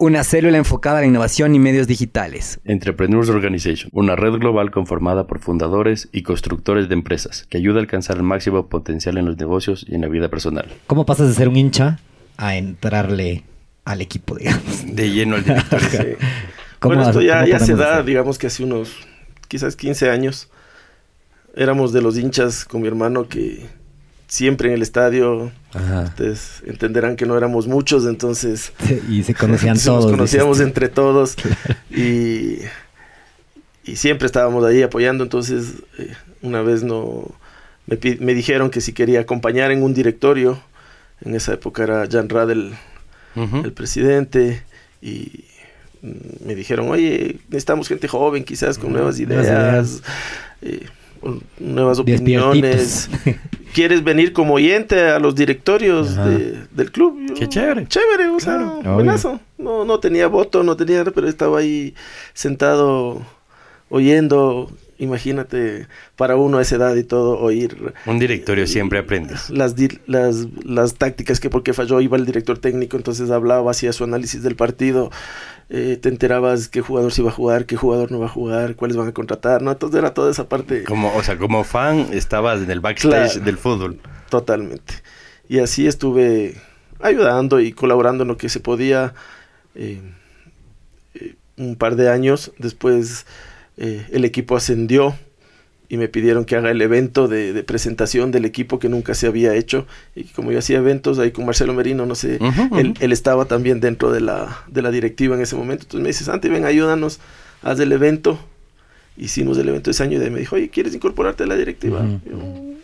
una célula enfocada a la innovación y medios digitales. Entrepreneurs Organization, una red global conformada por fundadores y constructores de empresas que ayuda a alcanzar el máximo potencial en los negocios y en la vida personal. ¿Cómo pasas de ser un hincha a entrarle al equipo, digamos? De lleno al director. Sí. ¿Cómo Bueno, esto ya, cómo ya se da, hacer? digamos que hace unos, quizás 15 años. Éramos de los hinchas con mi hermano que siempre en el estadio, Ajá. ustedes entenderán que no éramos muchos, entonces Y se conocían Entonces todos. Nos conocíamos entre todos y, y siempre estábamos ahí apoyando. Entonces, eh, una vez no me, me dijeron que si quería acompañar en un directorio. En esa época era Jan Radel el presidente y me dijeron, oye, necesitamos gente joven, quizás con nuevas Nuevas ideas, eh, nuevas opiniones. ¿Quieres venir como oyente a los directorios de- del club? Yo, Qué chévere. Chévere, o sea, Obvio. buenazo. No, no tenía voto, no tenía, pero estaba ahí sentado oyendo. Imagínate, para uno a esa edad y todo, oír Un directorio siempre aprendes. las, las, las tácticas que porque falló iba el director técnico, entonces hablaba, hacía su análisis del partido, eh, te enterabas qué jugador se iba a jugar, qué jugador no va a jugar, cuáles van a contratar, ¿no? Entonces era toda esa parte Como, o sea, como fan estabas en el backstage Claro. del fútbol. totalmente. Y así estuve ayudando y colaborando en lo que se podía eh, eh, un par de años. Después eh, el equipo ascendió y me pidieron que haga el evento de, de presentación del equipo que nunca se había hecho. Y como yo hacía eventos ahí con Marcelo Merino, no sé, él, él estaba también dentro de la, de la directiva en ese momento. Entonces me dice, Santi, ven, ayúdanos, haz el evento. Hicimos el evento ese año y de ahí me dijo, oye, ¿quieres incorporarte a la directiva? Yo,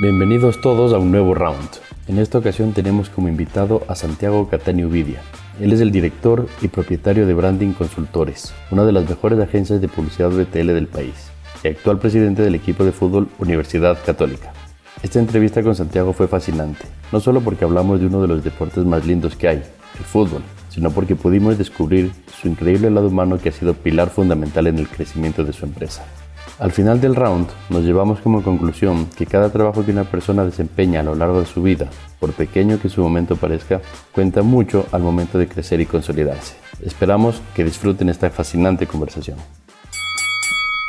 Bienvenidos todos a un nuevo round. En esta ocasión tenemos como invitado a Santiago Catani Uvidia. Él es el director y propietario de Branding Consultores, una de las mejores agencias de publicidad BTL del país, y actual presidente del equipo de fútbol Universidad Católica. Esta entrevista con Santiago fue fascinante, no solo porque hablamos de uno de los deportes más lindos que hay, el fútbol, sino porque pudimos descubrir su increíble lado humano que ha sido pilar fundamental en el crecimiento de su empresa. Al final del round, nos llevamos como conclusión que cada trabajo que una persona desempeña a lo largo de su vida, por pequeño que su momento parezca, cuenta mucho al momento de crecer y consolidarse. Esperamos que disfruten esta fascinante conversación.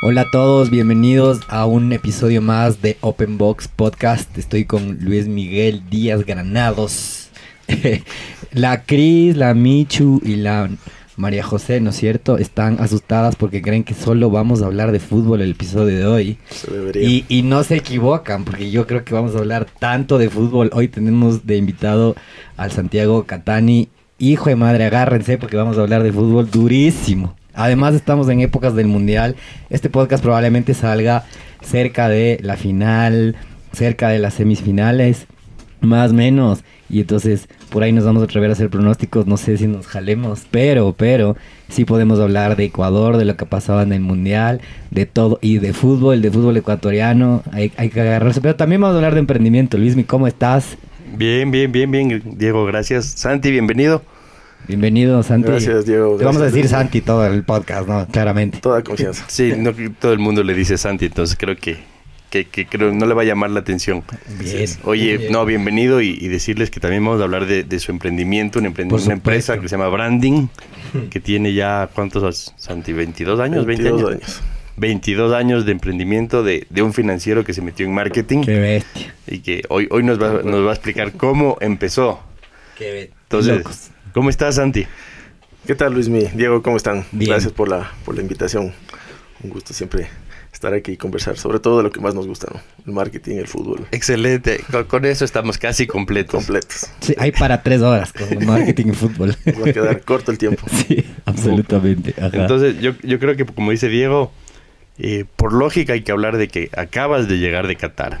Hola a todos, bienvenidos a un episodio más de Open Box Podcast. Estoy con Luis Miguel Díaz Granados. la Cris, la Michu y la María José, ¿no es cierto? Están asustadas porque creen que solo vamos a hablar de fútbol el episodio de hoy. Se. Y, y no se equivocan, porque yo creo que vamos a hablar tanto de fútbol. Hoy tenemos de invitado al Santiago Catani. Hijo de madre, agárrense porque vamos a hablar de fútbol durísimo. Además estamos en épocas del Mundial. Este podcast probablemente salga cerca de la final, cerca de las semifinales, más o menos. Y entonces por ahí nos vamos a atrever a hacer pronósticos. No sé si nos jalemos, pero, pero sí podemos hablar de Ecuador, de lo que pasaba en el Mundial, de todo. Y de fútbol, de fútbol ecuatoriano. Hay, hay que agarrarse. Pero también vamos a hablar de emprendimiento. Luismi, ¿cómo estás? Bien, bien, bien, bien, Diego, gracias. Santi, bienvenido. Bienvenido, Santi. Gracias, Diego. Te vamos a decir Santi todo el podcast, ¿no? Claramente. Toda confianza. Sí, no, todo el mundo le dice Santi, entonces creo que, que, que creo no le va a llamar la atención. Bien. Oye, Bien. no, bienvenido y, y decirles que también vamos a hablar de, de su emprendimiento, un emprendi- Por una empresa que se llama Branding, que tiene ya, ¿cuántos, Santi? ¿22 años? ¿20 22 años? años. 22 años de emprendimiento de, de un financiero que se metió en marketing Qué bestia. y que hoy, hoy nos, va, nos va a explicar cómo empezó. Qué bestia. Entonces, Locos. ¿cómo estás, Santi? ¿Qué tal, Luismi? Diego, ¿cómo están? Bien. Gracias por la, por la invitación. Un gusto siempre estar aquí y conversar, sobre todo de lo que más nos gusta, ¿no? El marketing, el fútbol. Excelente. Con, con eso estamos casi completos. Completos. Sí, hay para tres horas con marketing y fútbol. Nos va a quedar corto el tiempo. Sí, absolutamente. Ajá. Entonces, yo, yo creo que, como dice Diego, eh, por lógica hay que hablar de que acabas de llegar de Qatar.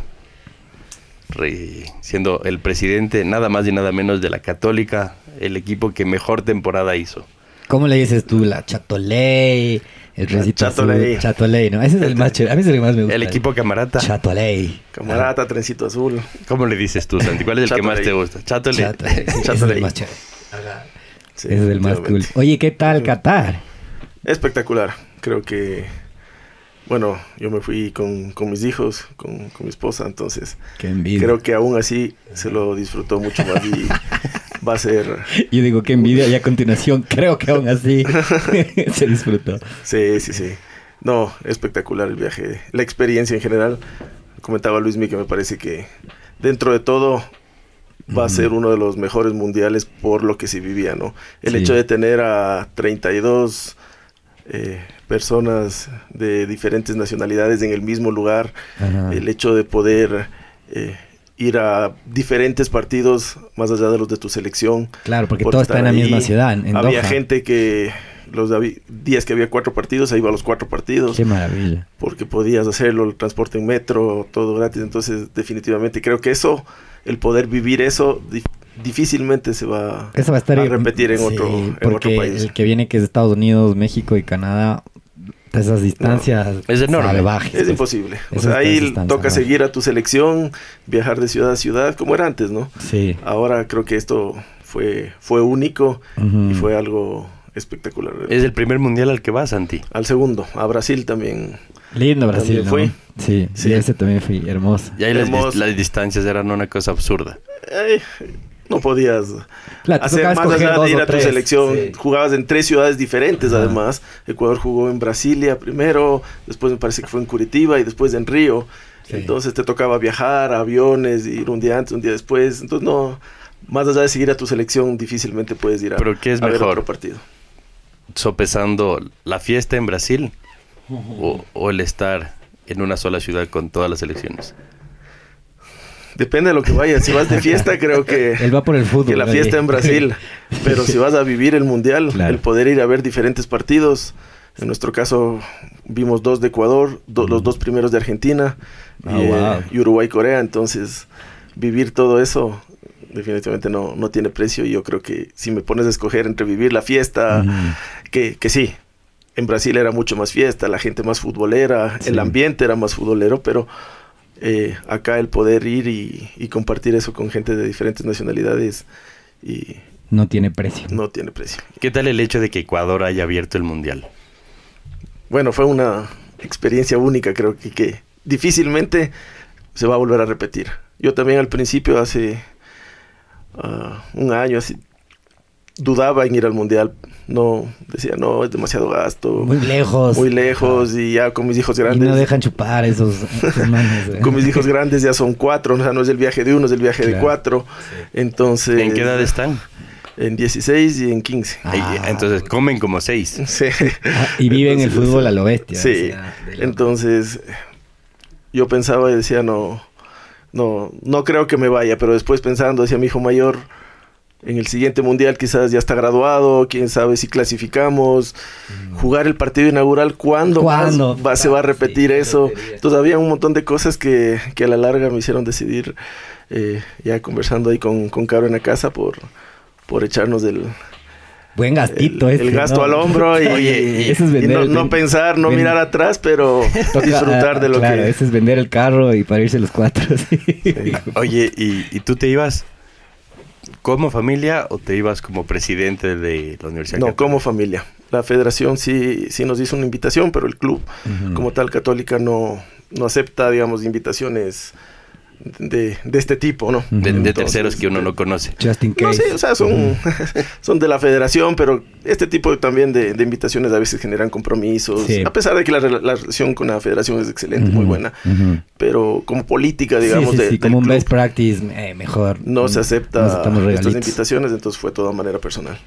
Re- siendo el presidente nada más y nada menos de la Católica, el equipo que mejor temporada hizo. ¿Cómo le dices tú? La Chatoley, el recito azul, Chatoley. Chatoley, ¿no? Ese es el más chévere. A mí es el que más me gusta. El equipo camarata. Chatoley. Camarata, trencito azul. ¿Cómo le dices tú, Santi? ¿Cuál es el que más Chatoley. te gusta? Chatole. Chatoley. sí, ese es Chatoley. el más chévere. Sí, Ese es el más cool. Oye, ¿qué tal Qatar? Espectacular. Creo que, bueno, yo me fui con, con mis hijos, con, con mi esposa, entonces Qué envidia. creo que aún así se lo disfrutó mucho más y va a ser, Yo digo qué envidia y a continuación creo que aún así se disfrutó. sí, sí, sí. No, espectacular el viaje, la experiencia en general. Comentaba Luismi que me parece que dentro de todo va a ser uno de los mejores mundiales por lo que se vivía, ¿no? El Sí. hecho de tener a 32 eh, personas de diferentes nacionalidades en el mismo lugar, Ajá. el hecho de poder eh, ir a diferentes partidos más allá de los de tu selección. Claro, porque por todo está en la misma ciudad, en Había Doha. gente que los días que había cuatro partidos, ahí iba a los cuatro partidos Qué maravilla. porque podías hacerlo, el transporte en metro, todo gratis. Entonces, definitivamente creo que eso, el poder vivir eso, di- difícilmente se va Eso va a estar a repetir en, sí, otro, en porque otro país. el que viene que es Estados Unidos, México y Canadá, esas distancias Es enorme. salvajes. Es pues. imposible. O sea, ahí toca salvajes. seguir a tu selección, viajar de ciudad a ciudad, como era antes, ¿no? Sí. Ahora creo que esto fue, fue único y fue algo espectacular. Es el primer mundial al que vas, Santi. Al segundo, a Brasil también. Lindo Brasil, También ¿no? fui. Sí, sí, ese también fui hermoso. Y ahí las, dis- Hermoso. las distancias eran una cosa absurda. Ay, no podías Claro, hacer más allá de ir a tu tres. selección. Sí. Jugabas en tres ciudades diferentes, Ajá. además. Ecuador jugó en Brasilia primero, después me parece que fue en Curitiba y después en Río. Sí. Entonces te tocaba viajar, aviones, ir un día antes, un día después. Entonces, no, más allá de seguir a tu selección, difícilmente puedes ir a, Pero ¿qué es a ver mejor? otro partido. Sopesando la fiesta en Brasil o, o el estar en una sola ciudad con todas las elecciones. Depende de lo que vayas. Si vas de fiesta, creo que, Él va por el fútbol. que la oye. fiesta en Brasil. Pero si vas a vivir el mundial, Claro. el poder ir a ver diferentes partidos. En nuestro caso, vimos dos de Ecuador, do- los dos primeros de Argentina Ah, y, eh, wow. y Uruguay-Corea. Entonces, vivir todo eso definitivamente no, no tiene precio. Y yo creo que si me pones a escoger entre vivir la fiesta, que, que sí, en Brasil era mucho más fiesta, la gente más futbolera, Sí. el ambiente era más futbolero, pero eh, acá el poder ir y, y compartir eso con gente de diferentes nacionalidades y No tiene precio. no tiene precio. ¿Qué tal el hecho de que Ecuador haya abierto el mundial? Bueno, fue una experiencia única, creo que, que difícilmente se va a volver a repetir. Yo también al principio, hace ah, un año, así, dudaba en ir al mundial. No, decía, no, es demasiado gasto. Muy lejos. muy lejos y ya con mis hijos Y grandes. no dejan chupar esos, esos manes, eh. Con mis hijos grandes ya son cuatro, o sea, no es el viaje de uno, es el viaje de cuatro. Entonces. ¿En qué edad están? En 16 y en 15. Ah. Entonces comen como seis. Sí. Ah, y viven el Entonces, fútbol a lo bestia. Sí. o sea. Entonces, yo pensaba y decía, no, no, no creo que me vaya, pero después pensando, decía mi hijo mayor, en el siguiente mundial quizás ya está graduado, quién sabe si clasificamos, jugar el partido inaugural, ¿cuándo, más ¿Cuándo? va, se va a repetir eso? Entonces había un montón de cosas que, que a la larga me hicieron decidir, eh, ya conversando ahí con, con Caro en la casa, por, por echarnos del, Buen gastito el, ese, el gasto ¿no? al hombro y, Oye, y- eso es y vender no, el- no pensar, no mirar atrás, pero Toca, disfrutar de lo ah, claro, que... ese es vender el carro y para irse los cuatro. sí. Oye, ¿y, y tú te ibas como familia o te ibas como presidente de la Universidad No, Católica? como familia. La federación sí, sí nos hizo una invitación, pero el club, como tal, católica, no, no acepta, digamos, invitaciones de, de este tipo, ¿no? De, terceros que uno no conoce. Just in No case. sé, o sea, son, son de la federación, pero este tipo también de, de invitaciones a veces generan compromisos. Sí. A pesar de que la, rela- la relación con la federación es excelente, muy buena. Pero como política, Sí, digamos, sí, de- sí, como un club, best practice, eh, mejor. no se acepta estas invitaciones, entonces fue todo de manera personal.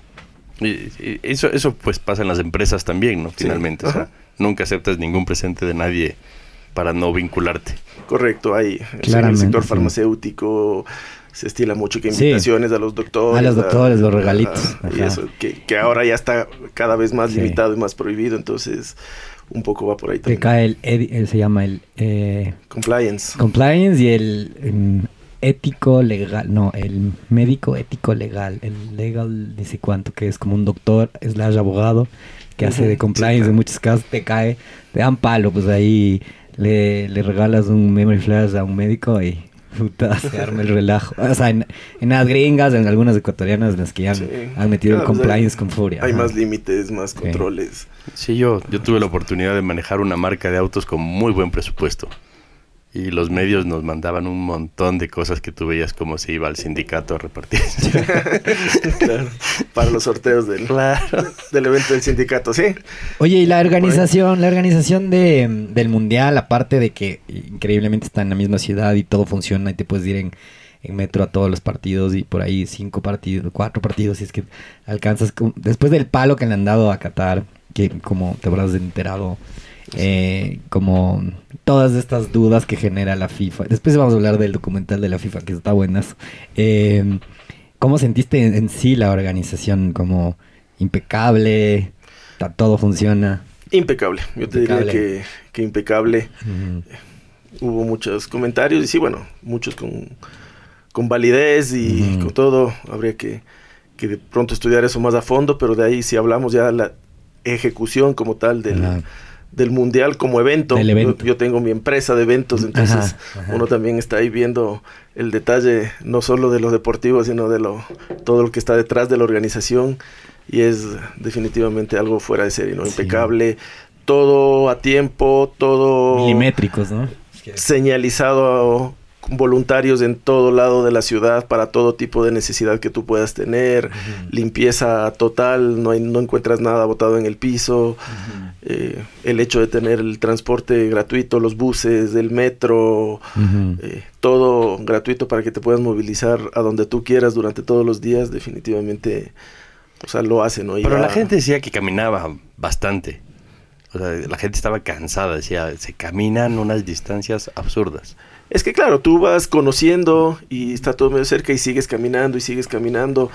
Y- y eso, eso pues pasa en las empresas también, ¿no? Sí, Finalmente. o sea, ajá. nunca aceptas ningún presente de nadie para no vincularte. Correcto, hay en el sector sí. farmacéutico se estila mucho que Sí. invitaciones a los doctores. A los doctores, los regalitos, y eso, que, que ahora ya está cada vez más Sí. limitado y más prohibido, entonces un poco va por ahí Que también. cae el, él se llama el eh, Compliance. compliance y el em, ético legal, no, el médico ético legal, el legal ni sé cuánto, que es como un doctor, slash abogado, que hace de sí, compliance claro. en muchos casos, te cae, te dan palo, pues ahí le, le regalas un memory flash a un médico y puta, se arma el relajo. O sea, en, en las gringas, en algunas ecuatorianas, en las que ya han, Sí. han metido el Claro, pues, compliance hay- con furia. Hay ajá. más límites, más controles. Sí, yo, yo tuve la oportunidad de manejar una marca de autos con muy buen presupuesto. Y los medios nos mandaban un montón de cosas que tú veías como se iba al sindicato a repartir. Claro, para los sorteos del, del evento del sindicato, sí. Oye, y la organización, la organización de, del mundial, aparte de que increíblemente está en la misma ciudad y todo funciona y te puedes ir en, en metro a todos los partidos y por ahí cinco partidos, cuatro partidos, si es que alcanzas, después del palo que le han dado a Qatar, que como te habrás enterado, eh, como todas estas dudas que genera la FIFA. Después vamos a hablar del documental de la FIFA, que está buenazo. Eh, ¿Cómo sentiste en, en sí la organización? Como impecable, todo funciona. Impecable. Yo te diría que, que impecable. Ujú. Hubo muchos comentarios y sí, bueno, muchos con, con validez y con todo. Habría que, que de pronto estudiar eso más a fondo, pero de ahí si hablamos ya de la ejecución como tal del, Ajá. Del mundial como evento. Yo- tengo mi empresa de eventos, entonces Ajá, ajá. uno también está ahí viendo el detalle no solo de lo deportivo, sino de lo todo lo que está detrás de la organización y es definitivamente algo fuera de serie, ¿no? Sí. Impecable, todo a tiempo, todo Milimétricos, ¿no? señalizado voluntarios en todo lado de la ciudad para todo tipo de necesidad que tú puedas tener, limpieza total, no, hay, no encuentras nada botado en el piso, eh, el hecho de tener el transporte gratuito, los buses, el metro, eh, todo gratuito para que te puedas movilizar a donde tú quieras durante todos los días, definitivamente, o sea, lo hace, ¿no? Pero la gente decía que caminaba bastante. O sea, la gente estaba cansada, decía, se caminan unas distancias absurdas. Es que claro, tú vas conociendo y está todo medio cerca y sigues caminando y sigues caminando.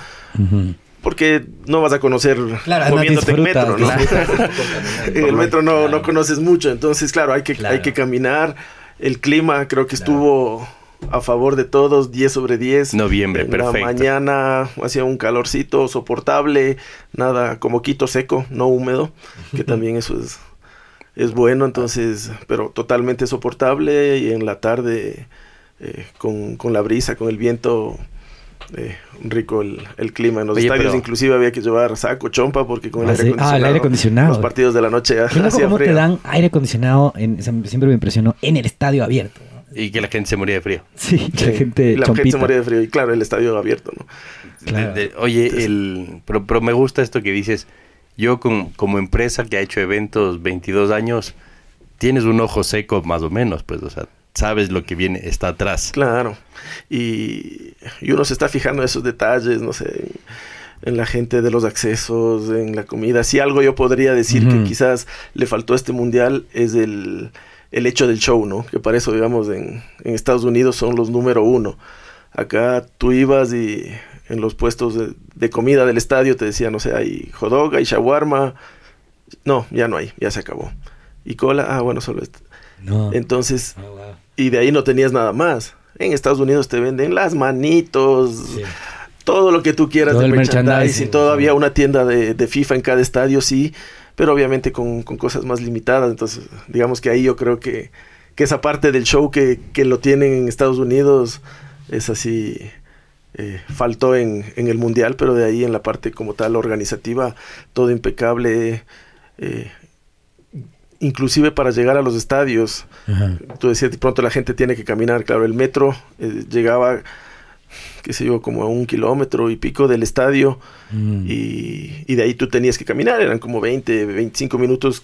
Porque no vas a conocer Claro, moviéndote en disfrutas, metro, ¿no? en el metro no, no conoces mucho, entonces claro, hay que, Claro. hay que caminar. El clima creo que Claro. estuvo a favor de todos, 10 sobre 10. Noviembre, en perfecto. la mañana hacía un calorcito soportable, nada como quito seco, no húmedo, que también eso es, es bueno, entonces, pero totalmente soportable y en la tarde eh, con, con la brisa, con el viento. eh, rico el, el clima en los Oye, estadios pero- inclusive había que llevar saco chompa porque con el Ah, aire sí. Ah, acondicionado el aire acondicionado. los partidos de la noche hacía cómo te frío. dan aire acondicionado, en, siempre me impresionó, en el estadio abierto. Y que la gente se moría de frío. Sí, Sí, la gente se moría de frío y claro el estadio abierto no Claro. De- de- oye, el, pero, pero me gusta esto que dices. Yo con- como empresa que ha hecho eventos 22 años, tienes un ojo seco más o menos, pues, o sea, sabes lo que viene, está atrás. Claro. Y, y uno se está fijando en esos detalles, no sé, en, la gente de los accesos, en la comida. Si algo yo podría decir que quizás le faltó a este mundial es el, el hecho del show, ¿no? Que para eso, digamos, en, en Estados Unidos son los número uno. Acá tú ibas y en los puestos de, de comida del estadio te decían, no sé, hay hot dog, hay shawarma. No, ya no hay, ya se acabó. Y cola, ah, bueno, solo esto. No. Entonces, Ah, wow. y de ahí no tenías nada más. En Estados Unidos te venden las manitos, todo lo que tú quieras Todo de el merchandising. merchandising, Todavía una tienda de, de FIFA en cada estadio, sí, pero obviamente con, con cosas más limitadas. Entonces, digamos que ahí yo creo que, que esa parte del show que, que lo tienen en Estados Unidos es así. Eh, faltó en, en el mundial, pero de ahí en la parte como tal organizativa, todo impecable. eh, inclusive para llegar a los estadios, Ajá. tú decías, de pronto la gente tiene que caminar, claro, el metro eh, llegaba, qué sé yo, como a un kilómetro y pico del estadio Mm. y, y de ahí tú tenías que caminar, eran como 20, 25 minutos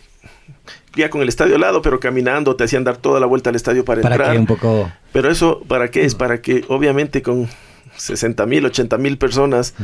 ya con el estadio al lado, pero caminando, te hacían dar toda la vuelta al estadio para, Para entrar. que un poco... Pero eso, ¿para qué es? Para que obviamente con 60 mil, 80 mil personas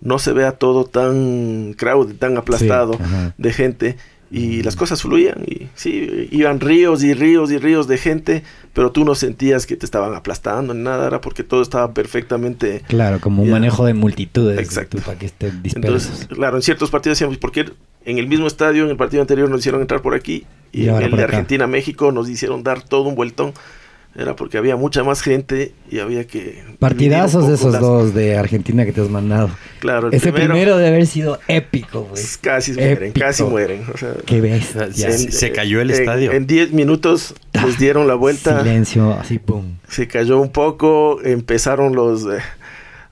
no se vea todo tan crowded, tan aplastado Sí, de gente y las cosas fluían y sí, iban ríos y ríos y ríos de gente, pero tú no sentías que te estaban aplastando ni nada, era porque todo estaba perfectamente... Claro, como un Ya. manejo de multitudes. Exacto. para que estén. Entonces, claro, en ciertos partidos decíamos, ¿por qué en el mismo estadio, en el partido anterior nos hicieron entrar por aquí y, Y en el de. Argentina-México nos hicieron dar todo un vueltón? Era porque había mucha más gente y había que... Partidazos de esos las- dos de Argentina que te has mandado. Claro, el Ese primero, primero, debe haber sido épico, güey. casi mueren, casi mueren. O sea, Qué bestia. Se- se cayó el en- estadio. En 10 minutos les dieron la vuelta. Silencio, así, pum. se cayó un poco, empezaron los eh,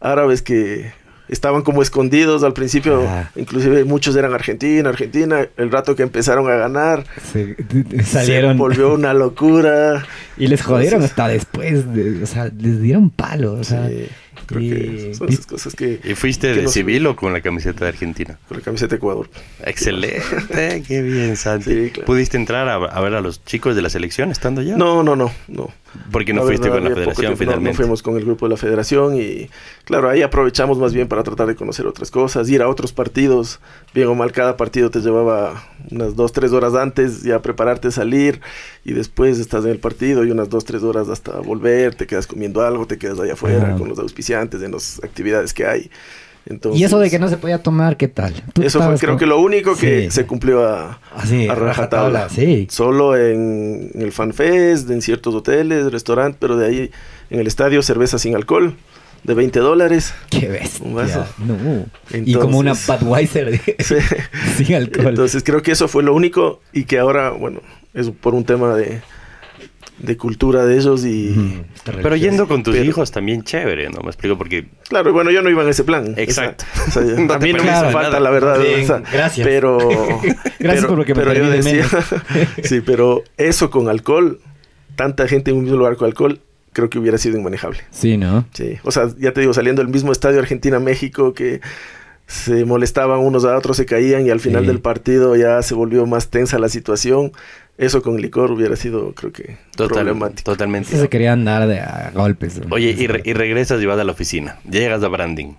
árabes que estaban como escondidos al principio, Ah. inclusive muchos eran Argentina, Argentina, el rato que empezaron a ganar, Se, salieron se volvió una locura. y les jodieron Entonces- hasta después. de- o sea, les dieron palo. O sea, Sí, creo y- que son esas cosas que... ¿Y fuiste que de nos- civil o con la camiseta de Argentina? Con la camiseta de Ecuador. Excelente, qué bien, Santi. Sí, claro. ¿Pudiste entrar a, a ver a los chicos de la selección estando ya? No, no, no, no. Porque no La fuiste verdad, con la federación tiempo, no, finalmente. No, fuimos con el grupo de la federación y claro, ahí aprovechamos más bien para tratar de conocer otras cosas, ir a otros partidos, bien o mal cada partido te llevaba unas dos, tres horas antes ya prepararte a salir y después estás en el partido y unas dos, tres horas hasta volver, te quedas comiendo algo, te quedas allá afuera con los auspiciantes en las actividades que hay. Entonces, y eso de que no se podía tomar, ¿qué tal? Tú eso fue creo con- que lo único que Sí. se cumplió a, Así, a rajatabla. Sí. Solo en, en el FanFest, en ciertos hoteles, restaurantes, pero de ahí en el estadio cerveza sin alcohol de 20 dólares. Qué bestia. Un vaso. No. y como una Budweiser Sí. sin alcohol. Entonces creo que eso fue lo único y que ahora, bueno, es por un tema de, de cultura de ellos y... Pero yendo con tus Pero- hijos también chévere, ¿no? Me explico porque... Claro, y bueno, yo no iba en ese plan. Exacto. O sea, o sea, No a te mí no me hizo nada. falta, la verdad. Bien, o sea, gracias. Pero... Gracias pero- por lo que me pero yo perdí de decía... sí, pero eso con alcohol, tanta gente en un mismo lugar con alcohol, creo que hubiera sido inmanejable. Sí, ¿no? Sí, o sea, ya te digo, saliendo del mismo estadio Argentina-México que se molestaban unos a otros, se caían y al final Sí. del partido ya se volvió más tensa la situación. Eso con licor hubiera sido, creo que, Total, problemático. totalmente. Sí se querían dar de a golpes. ¿no? Oye, y, re- y regresas y vas a la oficina. Llegas a branding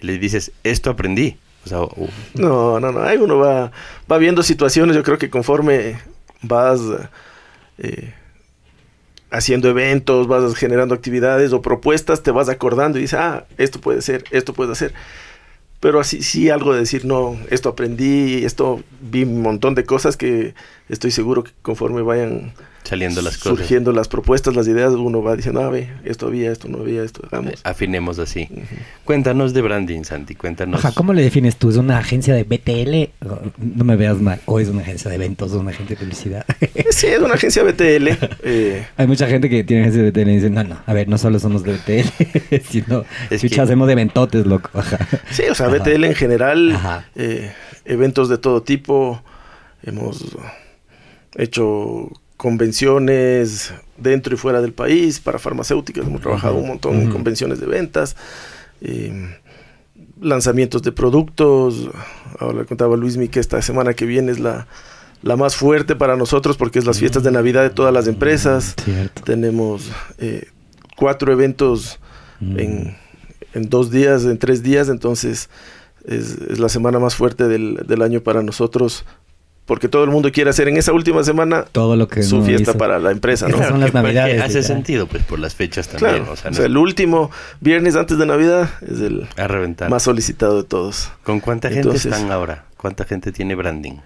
y le dices, esto aprendí. O sea, uh, No, no, no, ahí uno va, va viendo situaciones, yo creo que conforme vas eh, haciendo eventos, vas generando actividades o propuestas, te vas acordando y dices, ah, esto puede ser, esto puede hacer. Pero así sí algo de decir, no, esto aprendí, esto vi un montón de cosas que estoy seguro que conforme vayan saliendo las cosas. surgiendo las propuestas, las ideas, uno va diciendo, ah, ve, esto había, esto no había, esto hagamos. Eh, Afinemos así. Cuéntanos de branding, Santi. Cuéntanos. Ajá, ¿cómo le defines tú? ¿Es una agencia de BTL? No me veas mal. ¿O es una agencia de eventos o una agencia de publicidad? Sí, es una agencia BTL. eh, Hay mucha gente que tiene agencia de BTL y dice, no, no, a ver, no solo somos de BTL, sino Es que- hacemos de eventotes, loco. Ajá. Sí, o sea, Ajá. BTL en general, Ajá. eh, eventos de todo tipo. Hemos hecho convenciones dentro y fuera del país para farmacéuticas. Hemos trabajado un montón en convenciones de ventas. eh, lanzamientos de productos. Ahora le contaba Luismi que esta semana que viene es la, la más fuerte para nosotros porque es las fiestas de Navidad de todas las empresas. Cierto. Tenemos eh, cuatro eventos Mm. en, en dos días, en tres días, entonces es, es la semana más fuerte del, del año para nosotros, porque todo el mundo quiere hacer en esa última semana Todo lo que su no fiesta hizo. para la empresa, ¿no? Esas son las navidades, Hace sentido, pues, por las fechas también. Claro, o sea, o el último viernes antes de Navidad es el a reventar. más solicitado de todos. ¿Con cuánta gente están ahora? ¿Cuánta gente tiene branding?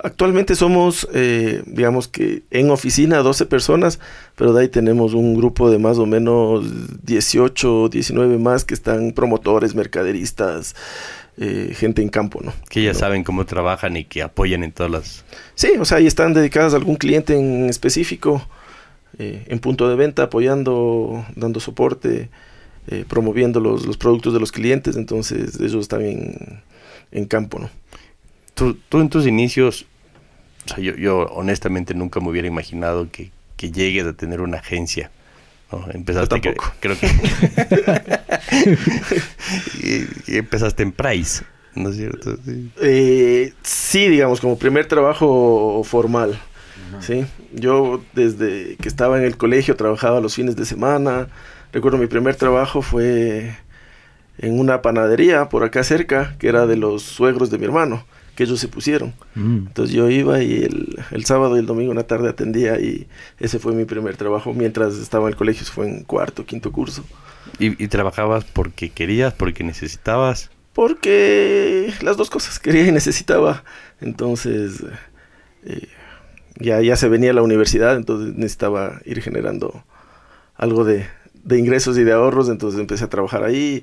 Actualmente somos, eh, digamos que en oficina 12 personas, pero de ahí tenemos un grupo de más o menos 18, 19 más que están promotores, mercaderistas, eh, gente en campo, ¿no? Que ya No. saben cómo trabajan y que apoyan en todas las... Sí, o sea, ahí están dedicadas a algún cliente en específico, eh, en punto de venta, apoyando, dando soporte, eh, promoviendo los, los productos de los clientes, entonces ellos están en, en campo, ¿no? Tú, tú en tus inicios, o sea, yo, yo honestamente nunca me hubiera imaginado que, que llegues a tener una agencia. ¿No? Empezaste, Yo creo que... y, y empezaste en Price, ¿no es cierto? Sí. Eh, sí, digamos, como primer trabajo formal. ¿sí? Yo desde que estaba en el colegio trabajaba los fines de semana. Recuerdo mi primer trabajo fue en una panadería por acá cerca, que era de los suegros de mi hermano, que ellos se pusieron. Mm. Entonces yo iba y el, el sábado y el domingo en la tarde atendía y ese fue mi primer trabajo mientras estaba en el colegio, fue en cuarto, quinto curso. ¿Y, y trabajabas porque querías, porque necesitabas? Porque las dos cosas, quería y necesitaba. Entonces eh, ya, ya se venía a la universidad, entonces necesitaba ir generando algo de, de ingresos y de ahorros, entonces empecé a trabajar ahí.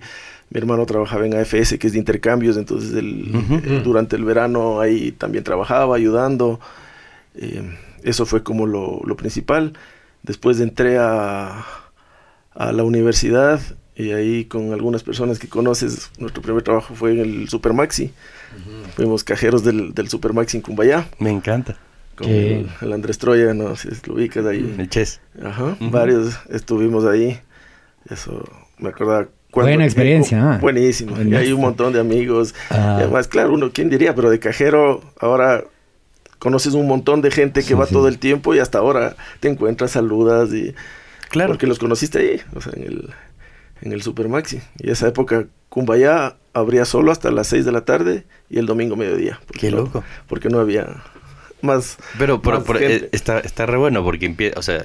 Mi hermano trabajaba en AFS, que es de intercambios, entonces eh, durante el verano ahí también trabajaba, ayudando. Eh, eso fue como lo, lo principal. Después entré a, a la universidad y ahí con algunas personas que conoces, nuestro primer trabajo fue en el Supermaxi. Fuimos cajeros del, del Supermaxi en Cumbayá, Me encanta. con el, el Andrés Troya, no sé si lo ubicas ahí. El chess. Ajá, varios estuvimos ahí. Eso, me acordaba. Buena experiencia, ah. Buenísimo. Y hay un montón de amigos. Ah. Y además, claro, uno, ¿quién diría? Pero de cajero, ahora conoces un montón de gente que Sí, va sí. todo el tiempo y hasta ahora te encuentras, saludas y... Claro. Porque los conociste ahí, o sea, en el, en el Supermaxi. Y esa época, Cumbayá abría solo hasta las 6 de la tarde y el domingo mediodía. Qué no- loco. porque no había más... Pero, pero, más pero, gente. eh, está, está re bueno porque empieza, o sea,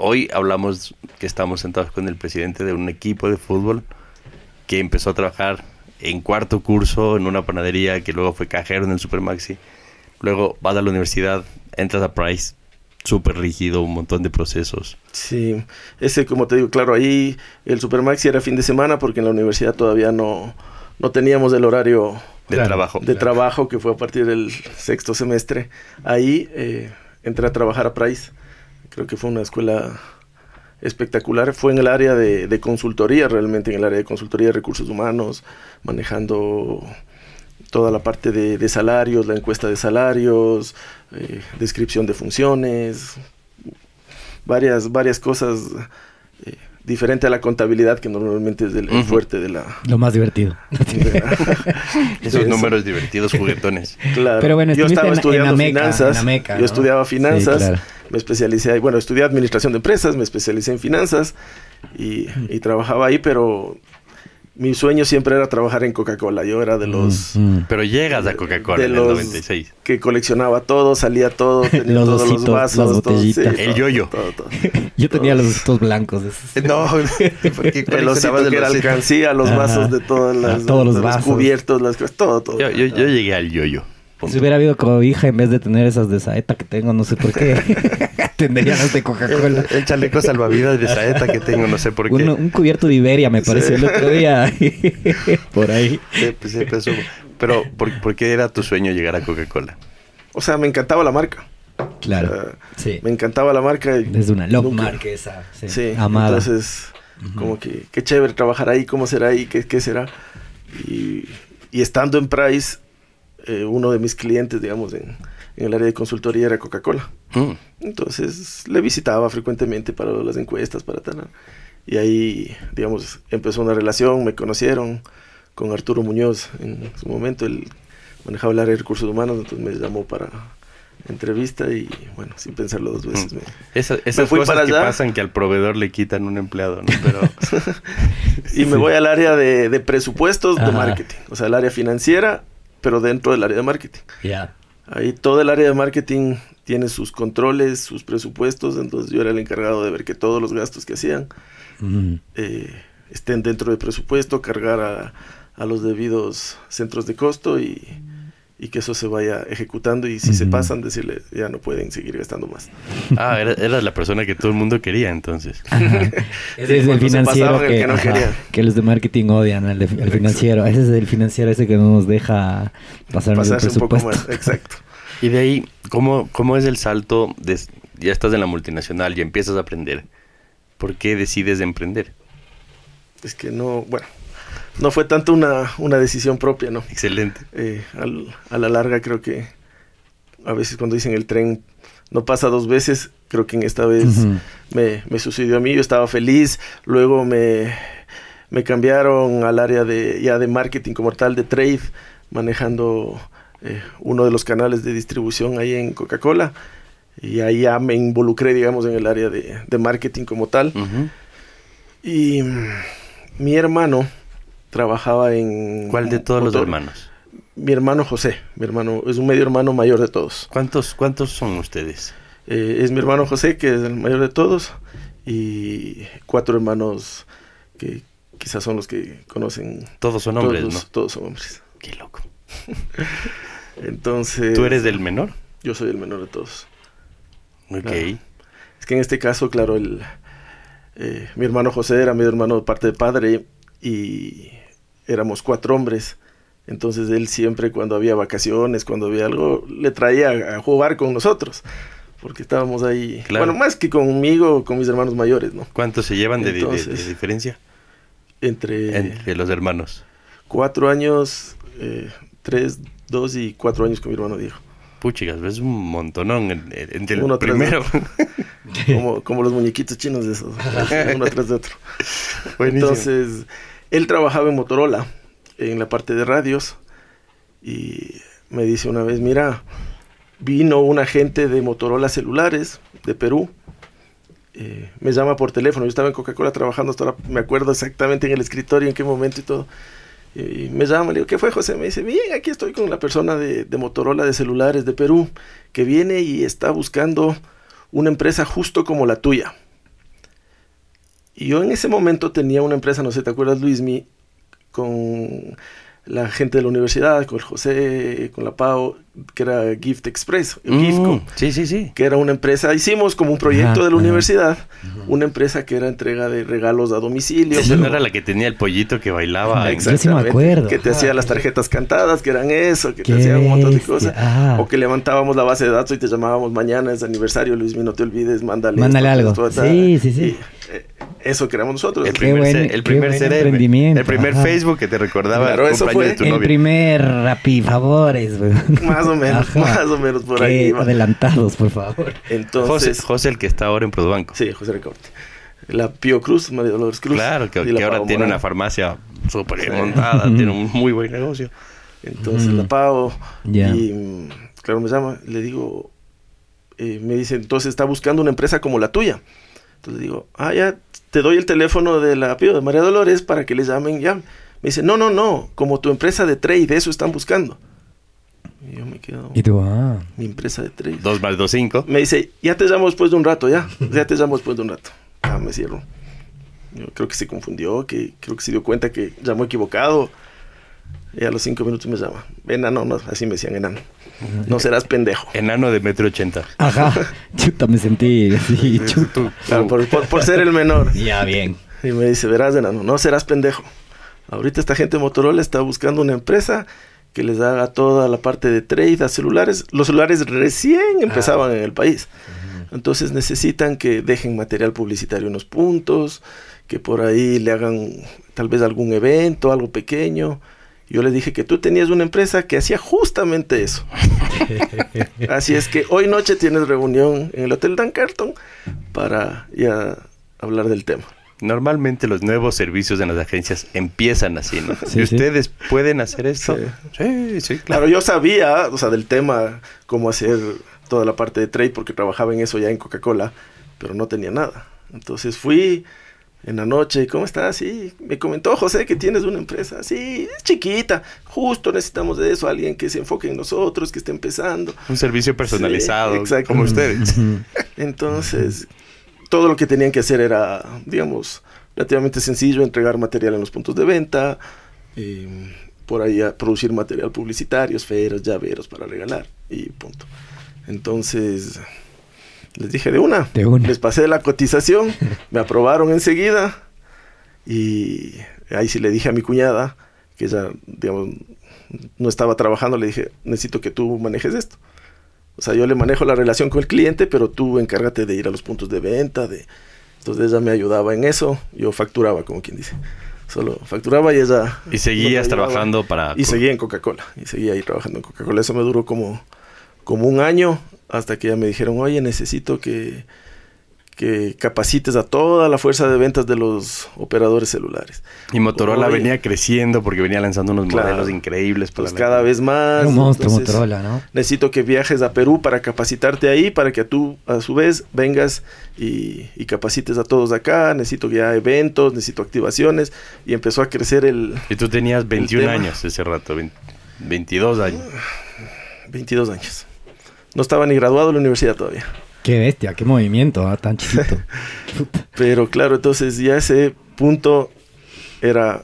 hoy hablamos que estamos sentados con el presidente de un equipo de fútbol que empezó a trabajar en cuarto curso en una panadería, que luego fue cajero en el Supermaxi, luego vas a la universidad, entras a Price, súper rígido, un montón de procesos. Sí, ese como te digo, claro, ahí el Supermaxi era fin de semana porque en la universidad todavía no, no teníamos el horario De Claro. trabajo. de trabajo que fue a partir del sexto semestre. Ahí eh, entré a trabajar a Price. Creo que fue una escuela espectacular. Fue en el área de, consultoría, realmente en el área de consultoría de recursos humanos, manejando toda la parte de, de salarios, la encuesta de salarios, eh, descripción de funciones, varias, varias cosas eh, diferente a la contabilidad que normalmente es el, fuerte de la... Lo más divertido. de la- Esos Eso. números divertidos, juguetones. Claro. Pero bueno, yo estuviste estaba en- en estudiando finanzas. en la Meca, yo ¿no? estudiaba finanzas. Sí, claro. Me especialicé ahí. Bueno, estudié administración de empresas, me especialicé en finanzas y, y trabajaba ahí, pero mi sueño siempre era trabajar en Coca-Cola. Yo era de los Mm, mm. Pero llegas a Coca-Cola de en el los 96. que coleccionaba todo, salía todo, tenía Los todos los ositos, vasos, las todo, botellitas. El yoyo. todo, todo. Yo tenía los ositos blancos. esos. No, porque El osito que era alcancía, los vasos de todas las, todos los de vasos. cubiertos, las cosas, todo, todo. Yo, yo, yo llegué al yoyo. Si hubiera habido cobija en vez de tener esas de saeta que tengo, no sé por qué. Tendrían las de Coca-Cola. El chaleco salvavidas de saeta que tengo, no sé por qué. Uno- un cubierto de Iberia me pareció el otro día. por ahí. Siempre, siempre subo. Pero, ¿por, por qué era tu sueño llegar a Coca-Cola? O sea, me encantaba la marca. Claro. O sea, Sí. Me encantaba la marca. Desde una log nunca- marca esa. Sí. Sí, Amada. entonces, como que qué chévere trabajar ahí, cómo será ahí, qué, qué será. Y, y estando en Price, eh, uno de mis clientes, digamos, en, en el área de consultoría era Coca-Cola. Mm. Entonces, le visitaba frecuentemente para las encuestas, para tal. Y ahí, digamos, empezó una relación, me conocieron con Arturo Muñoz en su momento, él manejaba el área de recursos humanos, entonces me llamó para entrevista y, bueno, sin pensarlo dos veces. Mm. me- Esa- esas fui cosas para que allá. pasan que al proveedor le quitan un empleado, ¿no? Pero Y me voy al área de, de presupuestos de Ajá. marketing, o sea, el área financiera, pero dentro del área de marketing. Ya. Ahí todo el área de marketing tiene sus controles, sus presupuestos, entonces yo era el encargado de ver que todos los gastos que hacían Mm. eh, estén dentro del presupuesto, cargar a, a los debidos centros de costo y, y que eso se vaya ejecutando y si se Ujú. pasan decirle ya no pueden seguir gastando más. Ah, era, era la persona que todo el mundo quería entonces. Ese es el se financiero pasaban, el que, que no ajá, quería. que los de marketing odian, el, de- el Exacto. financiero. Ese es el financiero ese que no nos deja pasar el Pasarse un poco presupuesto. más, exacto. Y de ahí, ¿cómo, cómo es el salto? de- ya estás en la multinacional, ya empiezas a aprender. ¿Por qué decides emprender? Es que no, bueno, no fue tanto una, una decisión propia, ¿no? Excelente. Eh, al- a la larga creo que a veces cuando dicen el tren no pasa dos veces, creo que en esta vez me, me sucedió a mí, yo estaba feliz, luego me, me cambiaron al área de ya de marketing como tal, de trade, manejando eh, uno de los canales de distribución ahí en Coca-Cola. Y ahí ya me involucré, digamos, en el área de, de marketing como tal. Y mi hermano trabajaba en... ¿Cuál de todos los hermanos? mi hermano José, mi hermano es un medio hermano mayor de todos. ¿Cuántos, cuántos son ustedes? Eh, es mi hermano José, que es el mayor de todos, y cuatro hermanos que quizás son los que conocen. Todos son hombres, todos, ¿no? Todos son hombres. Qué loco. Entonces. ¿Tú eres del menor? Yo soy el menor de todos. Ok. Claro. Es que en este caso, claro, el, eh, mi hermano José era mi hermano de parte de padre y éramos cuatro hombres. Entonces él siempre cuando había vacaciones, cuando había algo, le traía a jugar con nosotros. Porque estábamos ahí, Claro. bueno, más que conmigo, con mis hermanos mayores, ¿no? ¿Cuántos se llevan de, de- de- de Entonces- diferencia Entre entre los hermanos? cuatro años, eh, tres, dos y cuatro años con mi hermano Diego. Puchigas, ves un montonón en- en- entre el primero. Como, como los muñequitos chinos de esos, uno tras de otro. Buenísimo. Entonces, él trabajaba en Motorola, en la parte de radios, y me dice una vez, mira, vino un agente de Motorola Celulares de Perú, eh, me llama por teléfono, yo estaba en Coca-Cola trabajando hasta ahora, me acuerdo exactamente en el escritorio, en qué momento y todo. Y me llama, le digo, ¿qué fue José? Me dice, bien, aquí estoy con la persona de, de Motorola de celulares de Perú, que viene y está buscando una empresa justo como la tuya. Y yo en ese momento tenía una empresa, no sé, ¿te acuerdas, Luismi? Con la gente de la universidad, con el José, con la Pau, que era Gift Express, Mm, Giftco, sí, sí, sí. que era una empresa, hicimos como un proyecto Ajá, de la ajá. universidad, una empresa que era entrega de regalos a domicilio. Esa no era la que tenía el pollito que bailaba. en- Exacto. Yo sí me acuerdo. Que te hacía las tarjetas cantadas, que eran eso, que te Qué hacían un montón de cosas. Ah. O que levantábamos la base de datos y te llamábamos mañana, es aniversario, Luis, no te olvides, mándale. Mándale esto, algo. esto, esto, Sí, sí, sí. Y, eh, eso que éramos nosotros. El primer, buen- el primer buen CRM, emprendimiento, el primer ajá. Facebook que te recordaba Claro, el eso cumpleaños fue de tu el novia. primer Rappi Favores. Más o menos, Ajá. más o menos por Qué ahí. adelantados, por favor. José, Entonces, José, el que está ahora en Produbanco. sí, José Recorte. La Pío Cruz, María Dolores Cruz. Claro, que, ahora tiene Morán. una farmacia súper Sí. montada, tiene un muy buen negocio. Entonces la pago Ya. y claro me llama, le digo, eh, me dice, entonces está buscando una empresa como la tuya. Entonces digo, ah, ya, te doy el teléfono de la Pío de María Dolores para que le llamen ya. Me dice, no, no, no, como tu empresa de trade, eso están buscando. Y yo me quedo, Y tú, ah. mi empresa de trade. Dos más dos, cinco. Me dice, ya te llamo después de un rato, ya, ya te llamo después de un rato. Ah, me cierro. Yo creo que se confundió, que creo que se dio cuenta que llamó equivocado. Y a los cinco minutos me llama. Enano, no, así me decían enano. No serás pendejo. Enano de metro ochenta. Ajá. Chuta, me sentí así, chuto. Claro, por, por- por ser el menor. Ya, bien. Y me dice, verás, enano, no serás pendejo. Ahorita esta gente de Motorola está buscando una empresa que les haga toda la parte de trade a celulares. Los celulares recién empezaban en el país. Entonces necesitan que dejen material publicitario en los puntos, que por ahí le hagan tal vez algún evento, algo pequeño. Yo le dije que tú tenías una empresa que hacía justamente eso. Así es que hoy noche tienes reunión en el Hotel Dan Carlton para ya hablar del tema. Normalmente los nuevos servicios en las agencias empiezan así, ¿no? Sí, ¿Y sí. ustedes pueden hacer esto? Sí. Sí, sí, Claro, claro. yo sabía, o sea, del tema, cómo hacer toda la parte de trade, porque trabajaba en eso ya en Coca-Cola, pero no tenía nada. Entonces fui en la noche, ¿cómo estás? Sí, me comentó José que tienes una empresa. Sí, es chiquita, justo necesitamos de eso, alguien que se enfoque en nosotros, que esté empezando. Un servicio personalizado, Sí, exacto. como ustedes. Entonces, todo lo que tenían que hacer era, digamos, relativamente sencillo, entregar material en los puntos de venta, por ahí a producir material publicitario, esferas, llaveros para regalar y punto. Entonces, les dije de una, De una. les pasé la cotización, me aprobaron enseguida y ahí sí le dije a mi cuñada, que ella, digamos, no estaba trabajando, le dije, necesito que tú manejes esto. O sea, yo le manejo la relación con el cliente, pero tú encárgate de ir a los puntos de venta, de... Entonces ella me ayudaba en eso, yo facturaba, como quien dice. Solo facturaba y ella... Y seguías trabajando para... Y seguía en Coca-Cola, y seguía ahí trabajando en Coca-Cola. Eso me duró como, como un año, hasta que ya me dijeron, oye, necesito que, que capacites a toda la fuerza de ventas de los operadores celulares. Y Motorola Oye. venía creciendo porque venía lanzando unos Claro. modelos increíbles para Pues la- cada vez más. Un monstruo entonces, Motorola, ¿no? Necesito que viajes a Perú para capacitarte ahí, para que tú a su vez vengas y, y capacites a todos acá. Necesito ya eventos, necesito activaciones. Y empezó a crecer el... Y tú tenías 21 tema. años ese rato. 20. 22 años. 22 años. No estaba ni graduado de la universidad todavía. Qué bestia, qué movimiento, ¿ah? tan chiquito. Pero claro, entonces ya ese punto era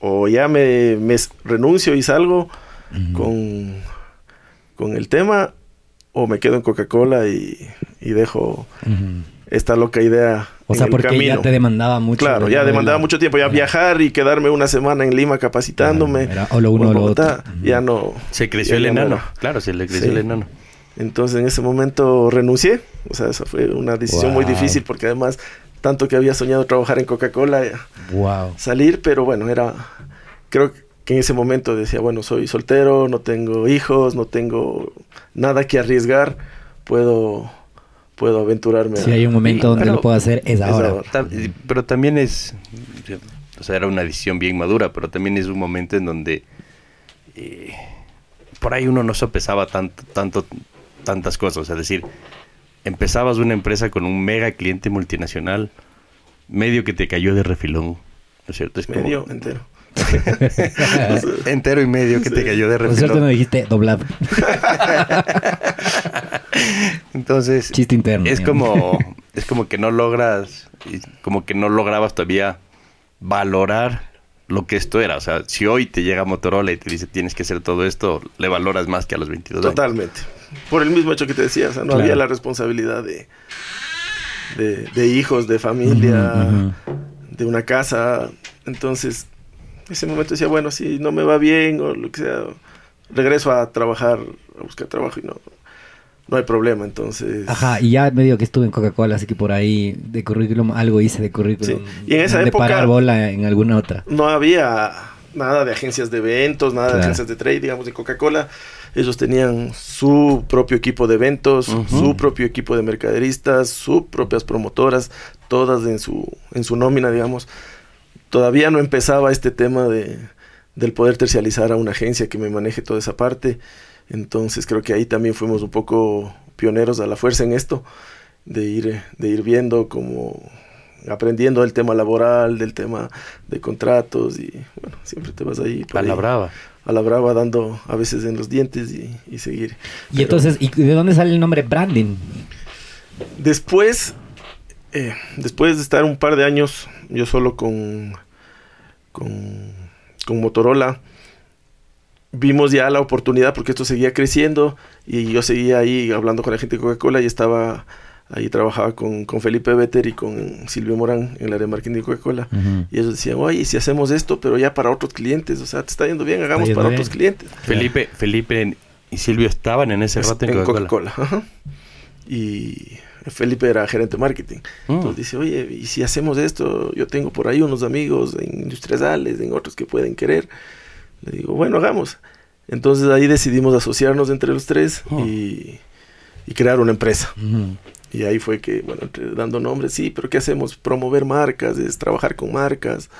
o ya me, renuncio y salgo con, con el tema o me quedo en Coca-Cola y, y dejo. Esta loca idea. O en sea, el porque camino. ya te demandaba mucho. Claro, ya de demandaba la- mucho tiempo, ya Ajá. viajar y quedarme una semana en Lima capacitándome. Era o lo uno o lo Bogotá, otro. Ya no. Se creció el no enano. era. Claro, se le creció Sí. el enano. Entonces en ese momento renuncié. O sea, esa fue una decisión muy difícil porque además, tanto que había soñado trabajar en Coca-Cola, eh, Wow. salir, pero bueno, era. Creo que en ese momento decía, bueno, soy soltero, no tengo hijos, no tengo nada que arriesgar, puedo, puedo aventurarme. Si a- hay un momento donde Pero lo puedo hacer, es ahora. Pero también es, o sea, era una decisión bien madura, pero también es un momento en donde eh, por ahí uno no sopesaba tanto, tanto, tantas cosas. Es decir, empezabas una empresa con un mega cliente multinacional, medio que te cayó de refilón, ¿no es cierto? Es como- Medio entero. entero y medio que te cayó de Por suerte refilón. no dijiste doblado. Entonces, Chiste interno. es digamos. como es como que no logras como que no lograbas todavía valorar lo que esto era o sea si hoy te llega Motorola y te dice tienes que hacer todo esto le valoras más que a los 22 años Totalmente. Por el mismo hecho que te decía, o sea, no Claro. había la responsabilidad de, de, de hijos, de familia, de una casa. Entonces, en ese momento decía, bueno, si no me va bien o lo que sea, regreso a trabajar, a buscar trabajo y no, no hay problema. Entonces, Ajá, y ya medio que estuve en Coca-Cola, así que por ahí de currículum, algo hice de currículum. Sí, y en esa de época- parar bola en alguna otra. no había nada de agencias de eventos, nada de agencias de trade, digamos, de Coca-Cola. Ellos tenían su propio equipo de eventos, su propio equipo de mercaderistas, sus propias promotoras, todas en su, en su nómina, digamos. Todavía no empezaba este tema de, del poder tercializar a una agencia que me maneje toda esa parte. Entonces creo que ahí también fuimos un poco pioneros a la fuerza en esto, de ir, de ir viendo como aprendiendo del tema laboral, del tema de contratos y bueno, siempre te vas ahí por a la ahí, brava a la brava dando a veces en los dientes y, y seguir. Y Pero entonces, ¿y de dónde sale el nombre branding? después, eh, después de estar un par de años yo solo con, con, con Motorola, vimos ya la oportunidad porque esto seguía creciendo y yo seguía ahí hablando con la gente de Coca-Cola y estaba ahí trabajaba con, con Felipe Vetter y con Silvio Morán en el área de marketing de Coca-Cola. Y ellos decían, oye, si hacemos esto, pero ya para otros clientes, o sea, te está yendo bien, hagamos yendo para bien. otros clientes. Felipe Felipe y Silvio estaban en ese Es- rato en, en Coca-Cola ajá. Y Felipe era gerente de marketing. Mm. Entonces dice, oye, y si hacemos esto, yo tengo por ahí unos amigos en industriales, en otros que pueden querer. Le digo, bueno, hagamos. Entonces ahí decidimos asociarnos entre los tres Oh. y, y crear una empresa. Y ahí fue que, bueno, entre- dando nombres, sí, pero ¿qué hacemos? Promover marcas, es trabajar con marcas.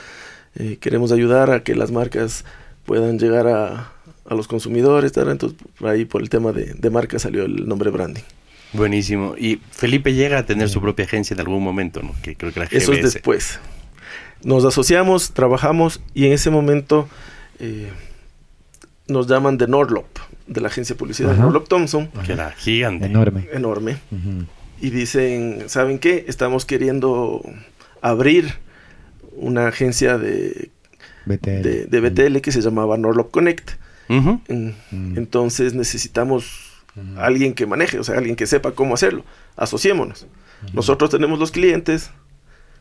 Eh, queremos ayudar a que las marcas puedan llegar a, a los consumidores. tal. Entonces, por ahí por el tema de, de marca salió el nombre branding. buenísimo y Felipe llega a tener su propia agencia en algún momento no que creo que Eso es después. Nos asociamos, trabajamos y en ese momento eh, nos llaman de Norlop, de la agencia de publicidad Ajá. Norlop Thompson, que era gigante Enorme. enorme. Y dicen, ¿saben qué? Estamos queriendo abrir una agencia de, BTL. de, de BTL que se llamaba Norlop Connect. En-. Entonces necesitamos alguien que maneje, o sea, alguien que sepa cómo hacerlo. Asociémonos. Nosotros tenemos los clientes,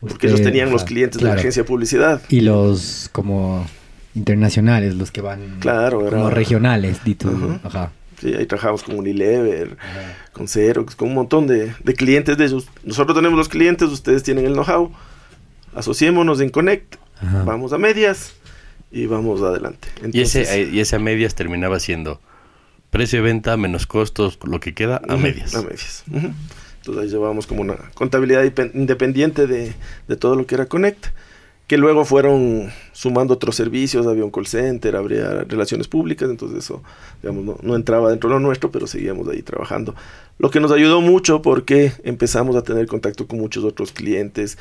porque ellos Usted, tenían los clientes de la agencia de publicidad. Y los como internacionales, los que van Claro, era- como regionales, di tú. Ajá. Ajá. Sí, ahí trabajamos con Unilever, con Xerox, con un montón de, de clientes de ellos. Nosotros tenemos los clientes, ustedes tienen el know-how. Asociémonos en Connect, vamos a medias y vamos adelante. y ese Entonces, eh, y ese a medias terminaba siendo precio de venta menos costos lo que queda a medias A medias. Entonces ahí llevábamos como una contabilidad independiente de, de todo lo que era Connect, que luego fueron sumando otros servicios, había un call center, habría relaciones públicas, entonces eso, digamos, no, no entraba dentro de lo nuestro, pero seguíamos ahí trabajando. Lo que nos ayudó mucho porque empezamos a tener contacto con muchos otros clientes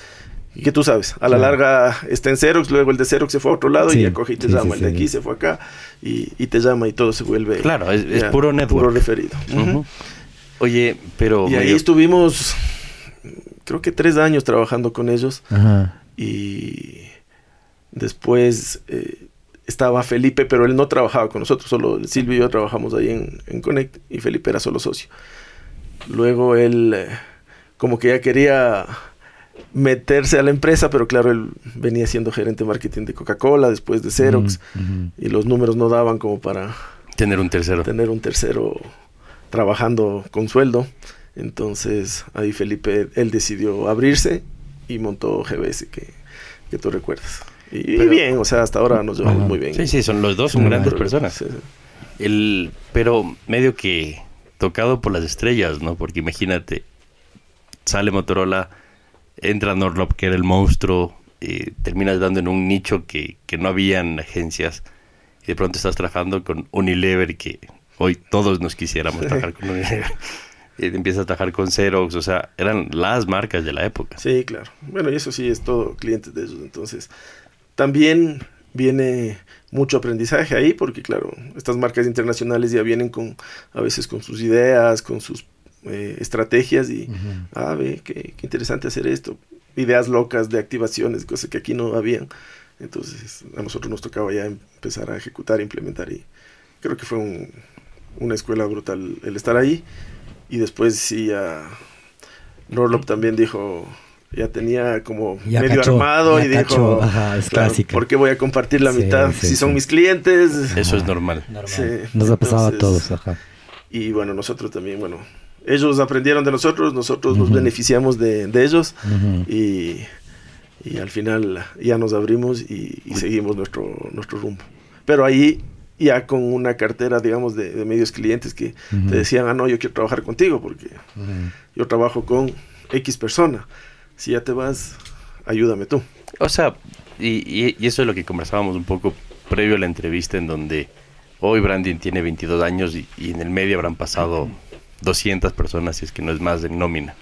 y que tú sabes, a la larga está en Xerox, luego el de Xerox se fue a otro lado Sí, y ya coge y te sí, llama, el de aquí se fue acá y, y te llama y todo se vuelve... Claro, es- puro network. Puro referido. Oye, pero... Y ahí estuvimos, creo que tres años trabajando con ellos Ajá. Y después eh, estaba Felipe, pero él no trabajaba con nosotros, solo Silvio y yo trabajamos ahí en, en Connect y Felipe era solo socio. Luego él eh, como que ya quería meterse a la empresa, pero claro, él venía siendo gerente de marketing de Coca-Cola, después de Xerox, Ujú, ujú. y los números no daban como para Tener un tercero. tener un tercero trabajando con sueldo. Entonces ahí Felipe, él decidió abrirse y montó GBS, que, que tú recuerdas. Y, Pero- bien, o sea, hasta ahora nos llevamos muy bien. Sí, sí, son los dos son Sí, grandes Pero- personas. sí, sí. El, pero medio que tocado por las estrellas, ¿no? Porque imagínate, sale Motorola, entra Norlop, que era el monstruo, y terminas dando en un nicho que, que no habían agencias, y de pronto estás trabajando con Unilever, que hoy todos nos quisiéramos trabajar con Unilever. Y empiezas a trabajar con Xerox, o sea, eran las marcas de la época. Sí, claro. Bueno, y eso sí es todo clientes de ellos. Entonces, también viene mucho aprendizaje ahí, porque claro, estas marcas internacionales ya vienen con, a veces con sus ideas, con sus eh, estrategias y, ah, ve, qué, qué interesante hacer esto. Ideas locas de activaciones, cosas que aquí no habían. Entonces, a nosotros nos tocaba ya empezar a ejecutar, implementar y creo que fue un- una escuela brutal el estar ahí. Y después sí, ya Norlop también dijo, ya tenía como Ya medio cachó, armado ya y cachó, dijo, ajá, es claro, clásica. ¿por qué voy a compartir la Sí, mitad sí, si son mis clientes? Eso es normal. Sí, Nos ha pasado a todos, ajá. Y bueno, nosotros también, bueno, ellos aprendieron de nosotros, nosotros nos beneficiamos de, de ellos y, y al final ya nos abrimos y, y seguimos nuestro, nuestro rumbo. Pero ahí ya con una cartera, digamos, de, de medios clientes que te decían, ah, no, yo quiero trabajar contigo porque yo trabajo con X persona. Si ya te vas, ayúdame tú. O sea, y, y- y eso es lo que conversábamos un poco previo a la entrevista en donde hoy Brandon tiene 22 años y, y en el medio habrán pasado 200 personas, si es que no es más en nómina.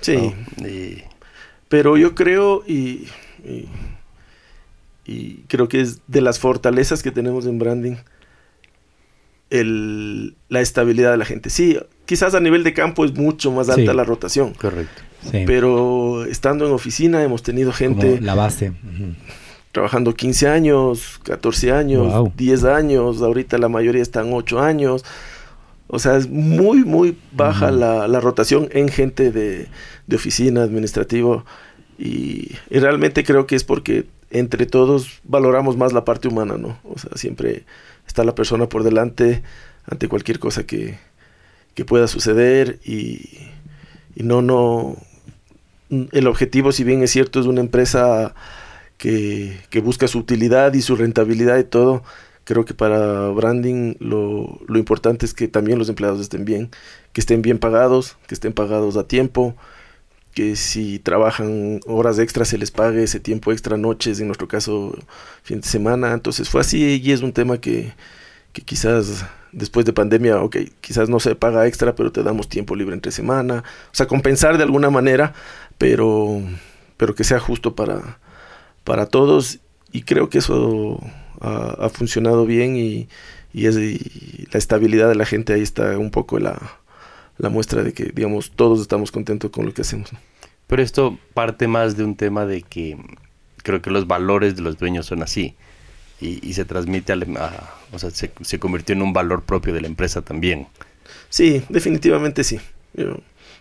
Sí. Pero yo creo y, y, creo que es de las fortalezas que tenemos en branding el, la estabilidad de la gente. Sí, quizás a nivel de campo es mucho más alta Sí. la rotación, correcto. Sí. pero estando en oficina hemos tenido Como gente la base. Trabajando 15 años, 14 años, Wow. 10 años, ahorita la mayoría están 8 años. O sea, es muy, muy baja la, la rotación en gente de, de oficina, administrativo. Y, y realmente creo que es porque entre todos valoramos más la parte humana, ¿no? O sea, siempre está la persona por delante ante cualquier cosa que, que pueda suceder y, y no, no, el objetivo, si bien es cierto, es una empresa que, que busca su utilidad y su rentabilidad y todo, creo que para branding lo, lo importante es que también los empleados estén bien, que estén bien pagados, que estén pagados a tiempo, que si trabajan horas extras se les pague ese tiempo extra, noches, en nuestro caso fin de semana. Entonces fue así y es un tema que, que quizás después de pandemia, ok, quizás no se paga extra, pero te damos tiempo libre entre semana. O sea, compensar de alguna manera, pero, pero que sea justo para, para todos. Y creo que eso ha, ha funcionado bien y, y, es, y la estabilidad de la gente ahí está un poco la, la muestra de que, digamos, todos estamos contentos con lo que hacemos. ¿no? Pero esto parte más de un tema de que creo que los valores de los dueños son así. Y, y se transmite, al, a, o sea, se, se, convirtió en un valor propio de la empresa también. Sí, definitivamente sí. Yo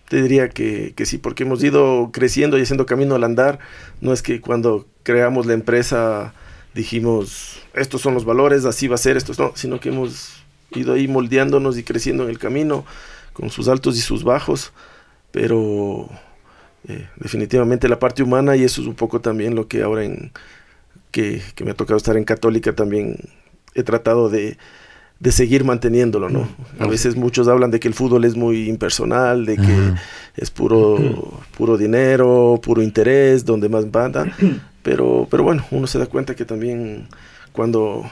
te diría que, que sí, porque hemos ido creciendo y haciendo camino al andar. No es que cuando creamos la empresa dijimos, estos son los valores, así va a ser, estos no, sino que hemos ido ahí moldeándonos y creciendo en el camino con sus altos y sus bajos, pero eh, definitivamente la parte humana y eso es un poco también lo que ahora en que, que me ha tocado estar en Católica también he tratado de, de seguir manteniéndolo, ¿no? A veces muchos hablan de que el fútbol es muy impersonal, de que Ajá. es puro, puro dinero, puro interés, donde más banda, pero, pero bueno, uno se da cuenta que también cuando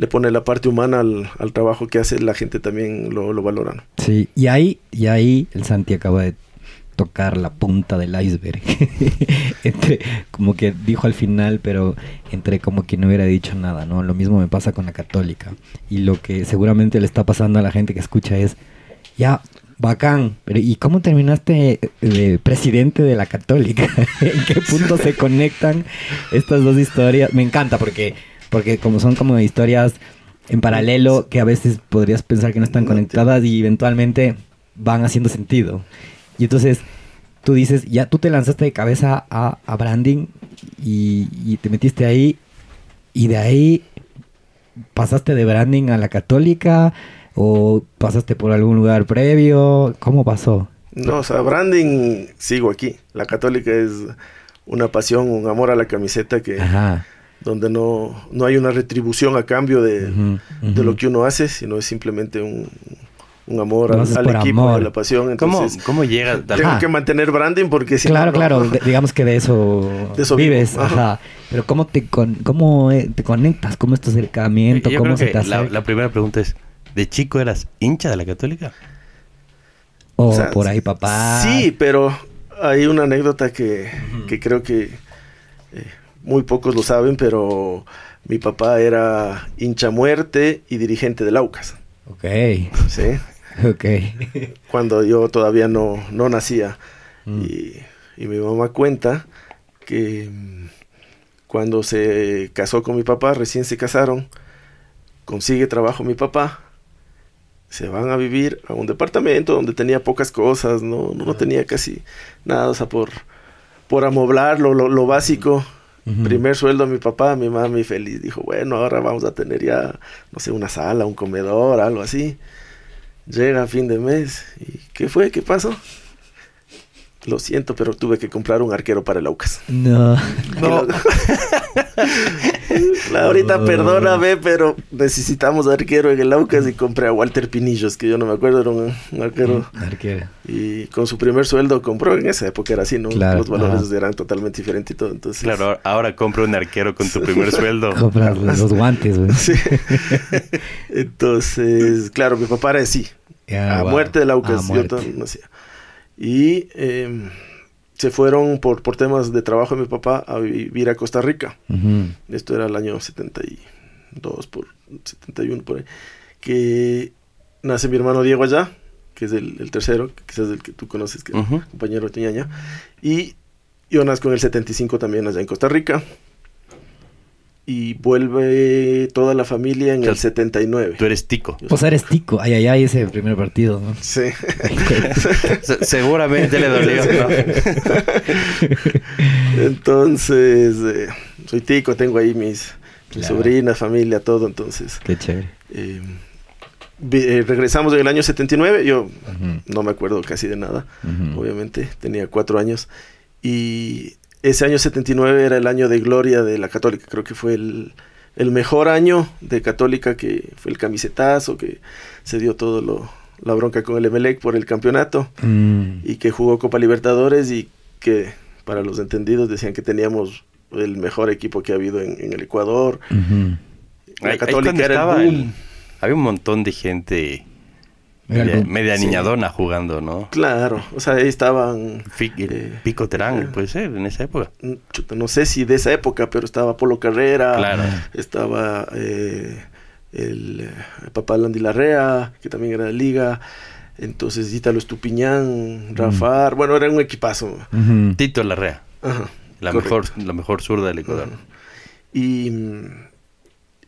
le pone la parte humana al, al trabajo que hace, la gente también lo, lo valora. Sí, y ahí, y ahí el Santi acaba de tocar la punta del iceberg. entre, como que dijo al final, pero entre como que no hubiera dicho nada, ¿no? Lo mismo me pasa con la católica. Y lo que seguramente le está pasando a la gente que escucha es, ya, bacán, pero ¿y cómo terminaste de presidente de la católica? ¿En qué punto se conectan estas dos historias? Me encanta porque, porque como son como historias en paralelo que a veces podrías pensar que no están conectadas y eventualmente van haciendo sentido. Y entonces tú dices, ya tú te lanzaste de cabeza a, a branding y, y, te metiste ahí y de ahí pasaste de branding a la católica o pasaste por algún lugar previo, ¿cómo pasó? No, o sea, branding sigo aquí. La católica es una pasión, un amor a la camiseta que... Ajá donde no, no hay una retribución a cambio de, uh -huh, uh -huh. de lo que uno hace, sino es simplemente un, un amor al, al equipo, amor. a la pasión. Entonces, ¿Cómo, cómo llega? Tengo Ajá. que mantener branding porque si Claro, no, claro, de, digamos que de eso, de eso vives. Ajá. Pero ¿cómo te, con, cómo eh, te conectas? ¿Cómo es tu acercamiento? Yo ¿Cómo creo se que te hace? la, la primera pregunta es, ¿de chico eras hincha de la católica? O, o sea, por ahí papá. Sí, pero hay una anécdota que, uh -huh. que creo que eh, muy pocos lo saben, pero mi papá era hincha muerte y dirigente del Aucas. Ok. Sí. Ok. Cuando yo todavía no, no nacía. Mm. Y, y, mi mamá cuenta que mm, cuando se casó con mi papá, recién se casaron, consigue trabajo mi papá, se van a vivir a un departamento donde tenía pocas cosas, no, no, no tenía casi nada, o sea, por, por amoblar lo, lo, lo básico. Uh -huh. Primer sueldo a mi papá, mi mami feliz. Dijo, bueno, ahora vamos a tener ya, no sé, una sala, un comedor, algo así. Llega a fin de mes. ¿Y qué fue? ¿Qué pasó? Lo siento, pero tuve que comprar un arquero para el Aucas. No. no. Laurita, no. perdóname, pero necesitamos arquero en el Aucas y compré a Walter Pinillos, que yo no me acuerdo, era un, un arquero. Arquero. Y con su primer sueldo compró, en esa época era así, ¿no? Claro, Los valores ajá. eran totalmente diferentes y todo, entonces... Claro, ahora compra un arquero con tu primer sueldo. Compras los guantes, güey. Sí. entonces, claro, mi papá era así. Yeah, a wow. muerte del Aucas, yo no hacía. Y eh, se fueron por, por temas de trabajo de mi papá a vivir a Costa Rica. Uh -huh. Esto era el año 72, por 71, por ahí. Que nace mi hermano Diego allá, que es el, el tercero, quizás el que tú conoces, que uh -huh. compañero de Tiñaña. Y yo nazco en el 75 también allá en Costa Rica. Y vuelve toda la familia en o sea, el 79. Tú eres tico. O sea, eres tico. Ay, ay, ay, ese primer partido, ¿no? Sí. Seguramente le dolió, ¿no? Entonces, eh, soy tico, tengo ahí mis, claro. sobrinas, familia, todo, entonces. Qué chévere. Eh, eh, regresamos en el año 79, yo uh -huh. no me acuerdo casi de nada, uh -huh. obviamente, tenía cuatro años. Y ese año 79 era el año de gloria de la católica, creo que fue el, el mejor año de católica que fue el camisetazo, que se dio todo lo, la bronca con el Emelec por el campeonato mm. y que jugó Copa Libertadores y que para los entendidos decían que teníamos el mejor equipo que ha habido en, en el Ecuador. Uh -huh. La católica era el boom. El, había un montón de gente Media, media sí. niñadona jugando, ¿no? Claro, o sea, ahí estaban... Fic, eh, Pico Terán, eh, puede ser, en esa época. Chuta, no sé si de esa época, pero estaba Polo Carrera, claro. estaba eh, el, el, papá Landy Larrea, que también era de liga, entonces Ítalo Estupiñán, Rafar, mm. bueno, era un equipazo. Uh -huh. Tito Larrea, Ajá, la, mejor, la mejor zurda del Ecuador. Uh -huh. Y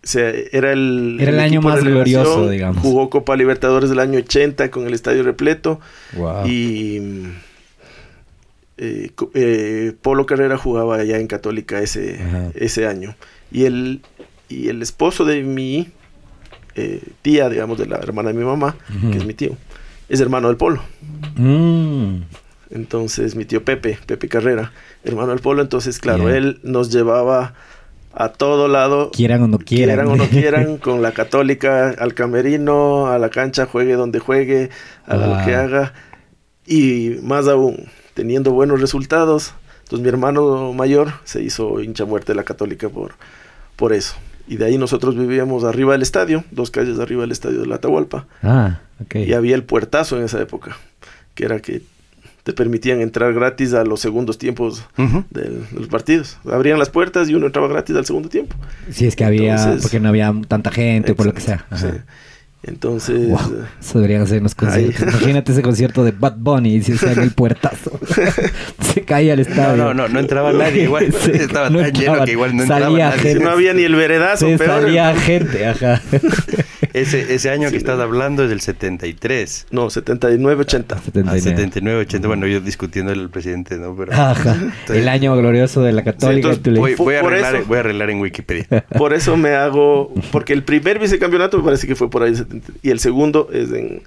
o sea, era el, era el, el año más glorioso, digamos. Jugó Copa Libertadores del año 80 con el estadio repleto. Wow. Y eh, eh, Polo Carrera jugaba allá en Católica ese, ese año. Y el, y el esposo de mi eh, tía, digamos, de la hermana de mi mamá, uh -huh. que es mi tío, es hermano del Polo. Mm. Entonces, mi tío Pepe, Pepe Carrera, hermano del Polo. Entonces, claro, yeah. él nos llevaba a todo lado. Quieran o no quieran. Quieran o no quieran, con la católica al camerino, a la cancha, juegue donde juegue, haga wow. lo que haga. Y más aún, teniendo buenos resultados. Entonces mi hermano mayor se hizo hincha muerte de la católica por, por eso. Y de ahí nosotros vivíamos arriba del estadio, dos calles arriba del estadio de la Atahualpa. Ah, ok. Y había el puertazo en esa época, que era que te permitían entrar gratis a los segundos tiempos Ujú. del- de los partidos. Abrían las puertas y uno entraba gratis al segundo tiempo. Si es que había, Entonces- porque no había tanta gente, por lo que sea. Ajá. sí. Entonces, Wow, eso deberían hacer unos conciertos. Ahí. Imagínate ese concierto de Bad Bunny y si se el puertazo. se caía el estadio. no, no, no entraba nadie, igual. Estaba tan lleno que igual no entraba Salía nadie. gente. no había ni el veredazo, Se peor. salía gente, ajá. Ese, ese año Sí, que estás no. hablando es del 73. No, 79, 80. Ah, 79. 79, 80. Bueno, yo discutiendo el presidente, ¿no? Pero Ajá. El año glorioso de la católica. entonces, tú le- voy, voy a arreglar, eso- voy a arreglar en Wikipedia. Por eso me hago, porque el primer vicecampeonato me parece que fue por ahí, 70, y el segundo es en,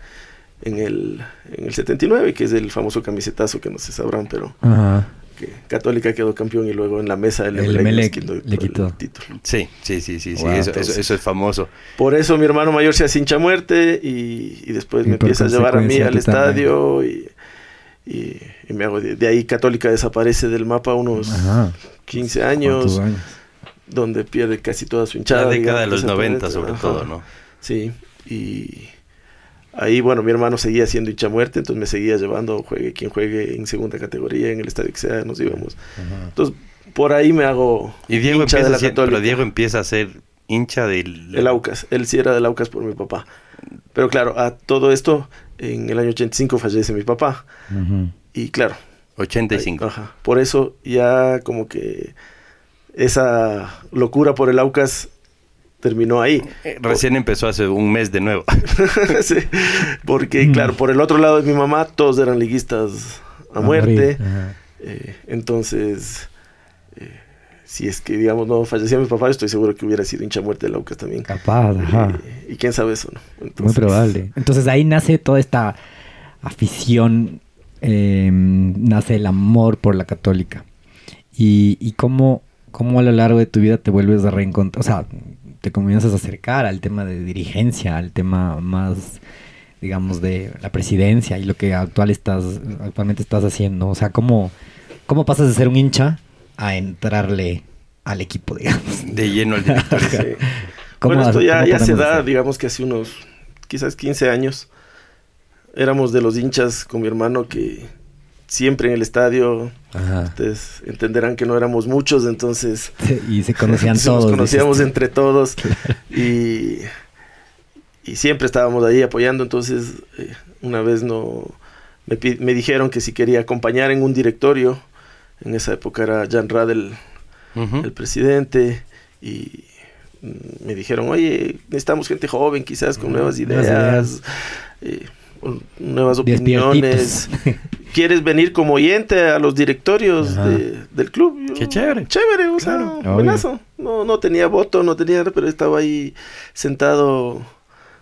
en, el, en el 79, que es el famoso camisetazo que no se sabrán, pero Ajá. que Católica quedó campeón y luego en la mesa el, El Emelec le el quitó. título. Sí, sí, sí, sí, sí. Wow, eso, entonces- eso, eso es famoso. Por eso mi hermano mayor se hace hincha muerte y, y después Y me empieza a llevar a mí al estadio y, y, y me hago de, de ahí Católica desaparece del mapa unos Ajá. 15 ¿Cuántos años, años? donde pierde casi toda su hinchada. La década de los 90 desaparece. sobre Ajá. todo, ¿no? Sí, y ahí, bueno, mi hermano seguía siendo hincha muerte, entonces me seguía llevando, juegue quien juegue en segunda categoría, en el estadio que sea, nos íbamos. Entonces, por ahí me hago Y Diego hincha de empieza, la ser- pero. Diego empieza a ser hincha del... El Aucas, él sí era del Aucas por mi papá. Pero claro, a todo esto, en el año 85 fallece mi papá. Y claro, 85. ajá, por eso ya como que esa locura por el Aucas terminó ahí. Eh, Recién empezó hace un mes de nuevo. Sí, porque claro, por el otro lado de mi mamá todos eran liguistas a, muerte. Eh, entonces, eh, si es que digamos no fallecía mi papá, estoy seguro que hubiera sido hincha muerte del Aucas también. Capaz, ajá. Eh, y quién sabe eso, ¿no? Muy probable. Entonces ahí nace toda esta afición, eh, nace el amor por la católica. Y, y cómo, cómo a lo largo de tu vida te vuelves a reencontrar, o sea, te comienzas a acercar al tema de dirigencia, al tema más, digamos, de la presidencia y lo que actual estás, actualmente estás haciendo. O sea, cómo, cómo pasas de ser un hincha a entrarle al equipo, digamos. De lleno al sí. ¿Cómo Bueno, esto ya, ya se da, hacer? digamos que hace unos, quizás 15 años. Éramos de los hinchas con mi hermano que siempre en el estadio, Ajá. ustedes entenderán que no éramos muchos, entonces Y se conocían todos. Nos conocíamos entre todos y, y siempre estábamos ahí apoyando. Entonces, eh, una vez no me, dijeron que si quería acompañar en un directorio. En esa época era Jan Radel el presidente y me dijeron, oye, necesitamos gente joven quizás con nuevas nuevas ideas, eh, nuevas opiniones. ¿Quieres venir como oyente a los directorios de- del club? Yo, Qué chévere. Chévere, o Claro. sea, buenazo. No, no tenía voto, no tenía, pero estaba ahí sentado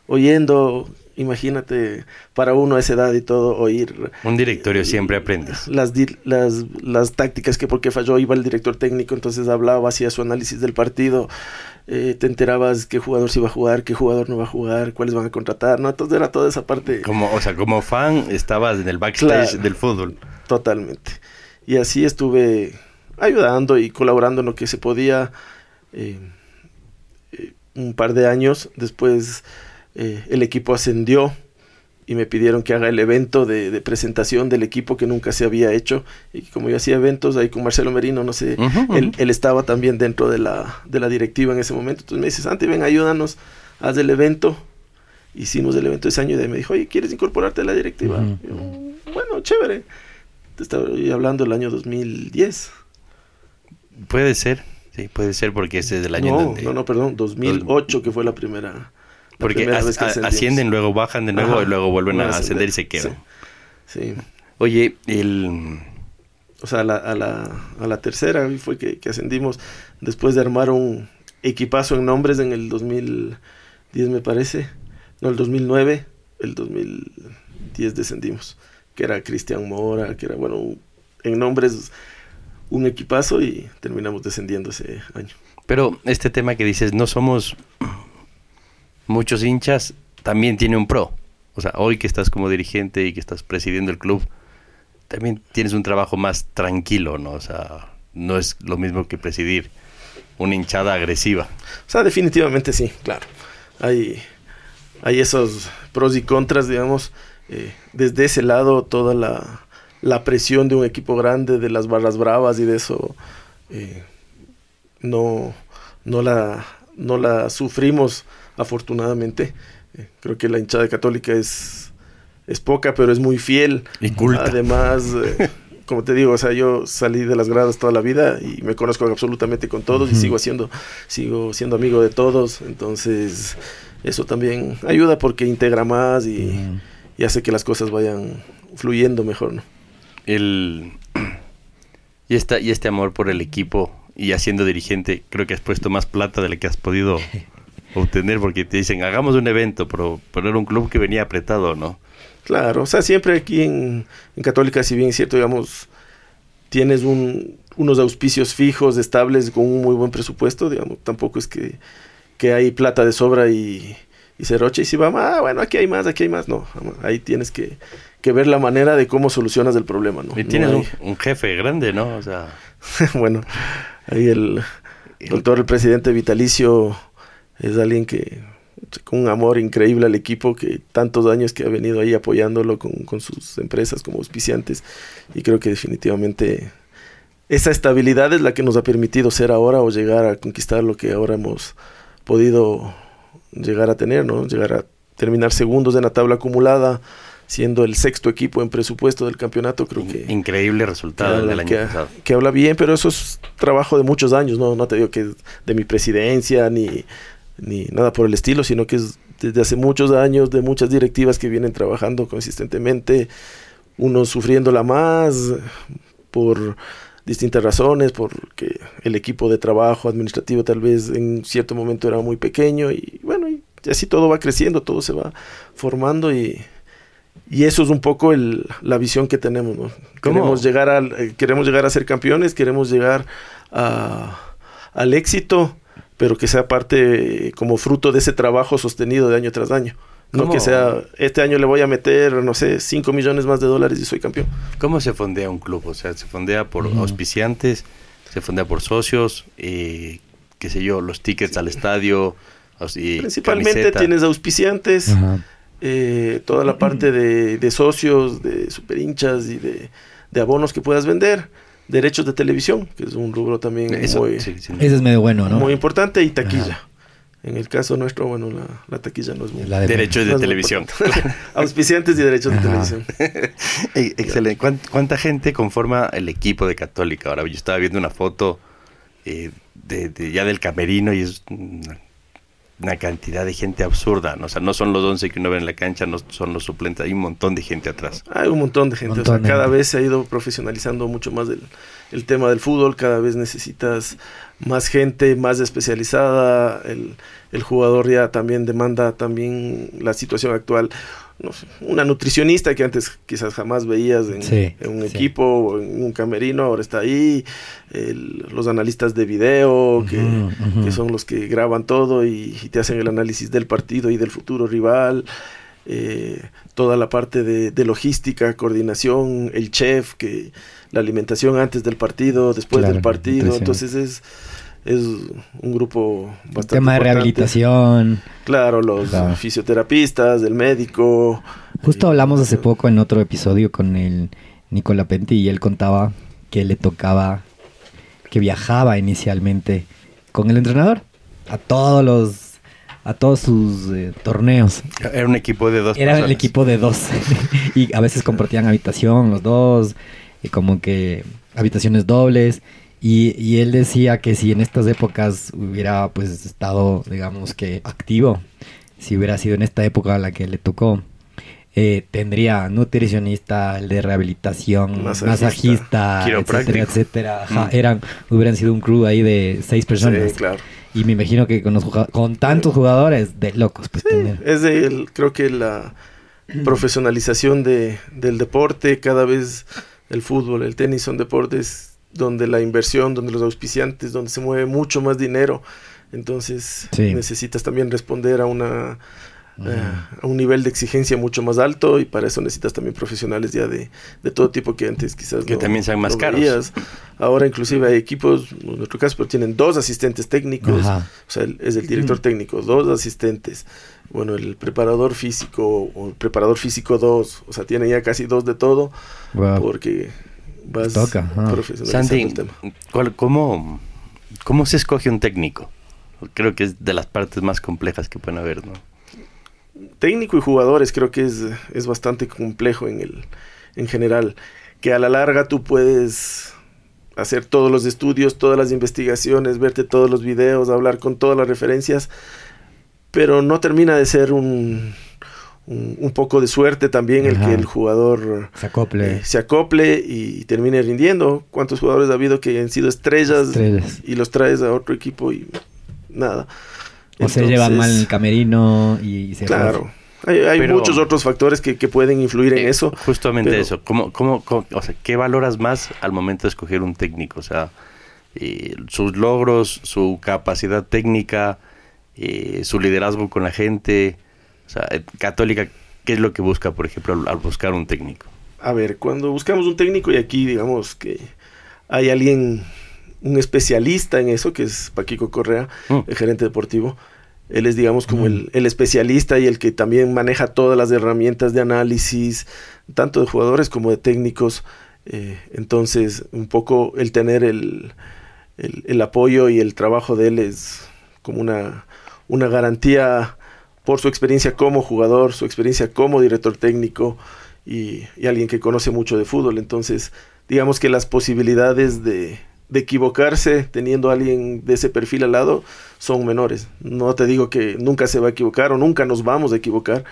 oyendo. Imagínate, para uno a esa edad y todo, oír Un directorio siempre aprendes. las, las, las tácticas que porque falló iba el director técnico, entonces hablaba, hacía su análisis del partido, eh, te enterabas qué jugador se iba a jugar, qué jugador no va a jugar, cuáles van a contratar, ¿no? Entonces era toda esa parte Como, o sea, como fan estabas en el backstage Claro. del fútbol. totalmente. Y así estuve ayudando y colaborando en lo que se podía eh, eh, un par de años. Después eh, el equipo ascendió y me pidieron que haga el evento de, de presentación del equipo que nunca se había hecho. Y como yo hacía eventos ahí con Marcelo Merino, no sé, él, estaba también dentro de la, de la directiva en ese momento. Entonces me dice, Santi, ven, ayúdanos, haz el evento. Hicimos el evento ese año y de ahí me dijo, oye, ¿quieres incorporarte a la directiva? Yo, bueno, chévere. Te estaba hablando del año 2010. Puede ser, sí, puede ser porque ese es el año no, donde... no, no, perdón, 2008 que fue la primera. Porque as- a- ascienden, luego bajan de nuevo Ajá, y luego vuelven a ascender y se quedan. Sí. sí. Oye, el... O sea, a la, a la, a la tercera fue que, que ascendimos después de armar un equipazo en nombres en el 2010 me parece. No, el 2009, el 2010 descendimos. Que era Cristian Mora, que era, bueno, en nombres un equipazo y terminamos descendiendo ese año. Pero este tema que dices, no somos muchos hinchas, también tiene un pro. O sea, hoy que estás como dirigente y que estás presidiendo el club, también tienes un trabajo más tranquilo, ¿no? O sea, no es lo mismo que presidir una hinchada agresiva. O sea, definitivamente sí, claro. Hay, hay esos pros y contras, digamos. eh, desde ese lado, toda la, la presión de un equipo grande, de las barras bravas y de eso, eh, no, no, la, no la sufrimos afortunadamente. Eh, creo que la hinchada católica es, es poca, pero es muy fiel. Y culta. Además, eh, como te digo, o sea, yo salí de las gradas toda la vida y me conozco absolutamente con todos y sigo haciendo, sigo siendo amigo de todos. Entonces, eso también ayuda porque integra más y, y hace que las cosas vayan fluyendo mejor, ¿no? El, y, esta, y este amor por el equipo y haciendo dirigente, creo que has puesto más plata de la que has podido obtener porque te dicen, hagamos un evento, pero, pero era un club que venía apretado, ¿no? Claro, o sea, siempre aquí en, en Católica, si bien es cierto, digamos, tienes un, unos auspicios fijos, estables, con un muy buen presupuesto, digamos, tampoco es que, que hay plata de sobra y, y se rocha y si va, ah, bueno, aquí hay más, aquí hay más, no, ahí tienes que, que ver la manera de cómo solucionas el problema, ¿no? Y tienes No un, hay- un jefe grande, ¿no? O sea, bueno, ahí el doctor, el presidente vitalicio, es alguien que con un amor increíble al equipo, que tantos años que ha venido ahí apoyándolo con, con sus empresas como auspiciantes, y creo que definitivamente esa estabilidad es la que nos ha permitido ser ahora o llegar a conquistar lo que ahora hemos podido llegar a tener, ¿no? Llegar a terminar segundos en la tabla acumulada, siendo el sexto equipo en presupuesto del campeonato, creo que increíble resultado que, del año que- pasado. que habla bien, pero eso es trabajo de muchos años, no, no te digo que es de mi presidencia ni, ni nada por el estilo, sino que es desde hace muchos años de muchas directivas que vienen trabajando consistentemente, unos sufriéndola más por distintas razones, porque el equipo de trabajo administrativo tal vez en cierto momento era muy pequeño y bueno, y así todo va creciendo, todo se va formando y, y eso es un poco el, la visión que tenemos, ¿no? Queremos llegar, al, eh, queremos llegar a ser campeones, queremos llegar a- al éxito, pero que sea parte como fruto de ese trabajo sostenido de año tras año. No que sea, este año le voy a meter, no sé, 5 millones más de dólares y soy campeón. ¿Cómo se fondea un club? O sea, se fondea por auspiciantes, se fondea por socios, eh, qué sé yo, los tickets al estadio, y Principalmente camiseta. tienes auspiciantes, Ajá. eh, toda la parte de, de socios, de super hinchas y de, de abonos que puedas vender, derechos de televisión, que es un rubro también Eso, muy, sí, sí. Ese es medio bueno, ¿no? muy importante, y taquilla. Ajá. En el caso nuestro, bueno, la, la taquilla no es muy... La de- Derechos de televisión. importante. Auspiciantes y derechos Ajá. de televisión. Excelente. ¿Cuán- ¿Cuánta gente conforma el equipo de Católica? Ahora yo estaba viendo una foto eh, de, de- ya del camerino y es una, una cantidad de gente absurda. ¿no? O sea, no son los 11 que uno ve en la cancha, no son los suplentes, hay un montón de gente atrás. Hay un montón de gente, Montón o sea, cada vez se ha ido profesionalizando mucho más el, el tema del fútbol, cada vez necesitas más gente, más especializada, el, el jugador ya también demanda también la situación actual, no sé, una nutricionista que antes quizás jamás veías en, Sí, en un sí. equipo o en un camerino, ahora está ahí, el- los analistas de video que, son los que graban todo y, y te hacen el análisis del partido y del futuro rival. eh, toda la parte de, de logística, coordinación, el chef, que la alimentación antes del partido, después Claro, del partido. Entonces es, es un grupo bastante Tema de importante. rehabilitación. Claro, los Claro. fisioterapistas, el médico. Justo hablamos hace poco en otro episodio con el Nicola Penti y él contaba que le tocaba, que viajaba inicialmente con el entrenador a todos los, a todos sus eh, torneos. Era un equipo de dos Era el personas. equipo de dos y a veces compartían habitación los dos, y como que habitaciones dobles. Y, y él decía que si en estas épocas hubiera pues estado, digamos que activo, si hubiera sido en esta época a la que le tocó, eh, tendría nutricionista, el de rehabilitación, Masajista, masajista, etcétera, etcétera. Ajá, Mm. eran, hubieran sido un crew ahí de seis personas. Sí, claro. Y me imagino que con, los con tantos jugadores de locos, pues tener. Es de, el- creo que la profesionalización de, del deporte, cada vez el fútbol, el tenis son deportes donde la inversión, donde los auspiciantes, donde se mueve mucho más dinero. Entonces Sí. necesitas también responder a una eh, a un nivel de exigencia mucho más alto y para eso necesitas también profesionales ya de, de todo tipo que antes quizás que también sean más caros. Veías. Ahora inclusive hay equipos, en nuestro caso, pero tienen dos asistentes técnicos, Ajá. o sea, el- es el director técnico, dos asistentes, bueno, el preparador físico o el preparador físico dos, o sea, tienen ya casi dos de todo Wow. porque vas Toca, Santi, el tema. ¿cuál- cómo, ¿cómo se escoge un técnico? Creo que es de las partes más complejas que pueden haber, ¿no? técnico y jugadores creo que es, es bastante complejo en el en general que a la larga tú puedes hacer todos los estudios todas las investigaciones verte todos los videos hablar con todas las referencias pero no termina de ser un un, un poco de suerte también el que el jugador Se acople. eh, se acople y termine rindiendo cuántos jugadores ha habido que han sido estrellas, Estrellas. y los traes a otro equipo y nada O se lleva Entonces, mal el camerino y, y se Claro. Hay, hay Pero- muchos otros factores que, que pueden influir en Eh, eso. Justamente pero- eso. ¿Cómo, cómo, cómo- o sea, ¿qué valoras más al momento de escoger un técnico? O sea, eh, sus logros, su capacidad técnica, eh, su liderazgo con la gente. O sea, eh, Católica, ¿qué es lo que busca, por ejemplo, al, al buscar un técnico? A ver, cuando buscamos un técnico y aquí digamos que hay alguien, un especialista en eso, que es Paquico Correa, Mm. el gerente deportivo. Él es, digamos, como el, el especialista y el que también maneja todas las herramientas de análisis, tanto de jugadores como de técnicos. Eh, entonces, un poco el tener el, el- el apoyo y el trabajo de él es como una, una garantía por su experiencia como jugador, su experiencia como director técnico y, y alguien que conoce mucho de fútbol. Entonces, digamos que las posibilidades de, de equivocarse teniendo a alguien de ese perfil al lado son menores. No te digo que nunca se va a equivocar o nunca nos vamos a equivocar,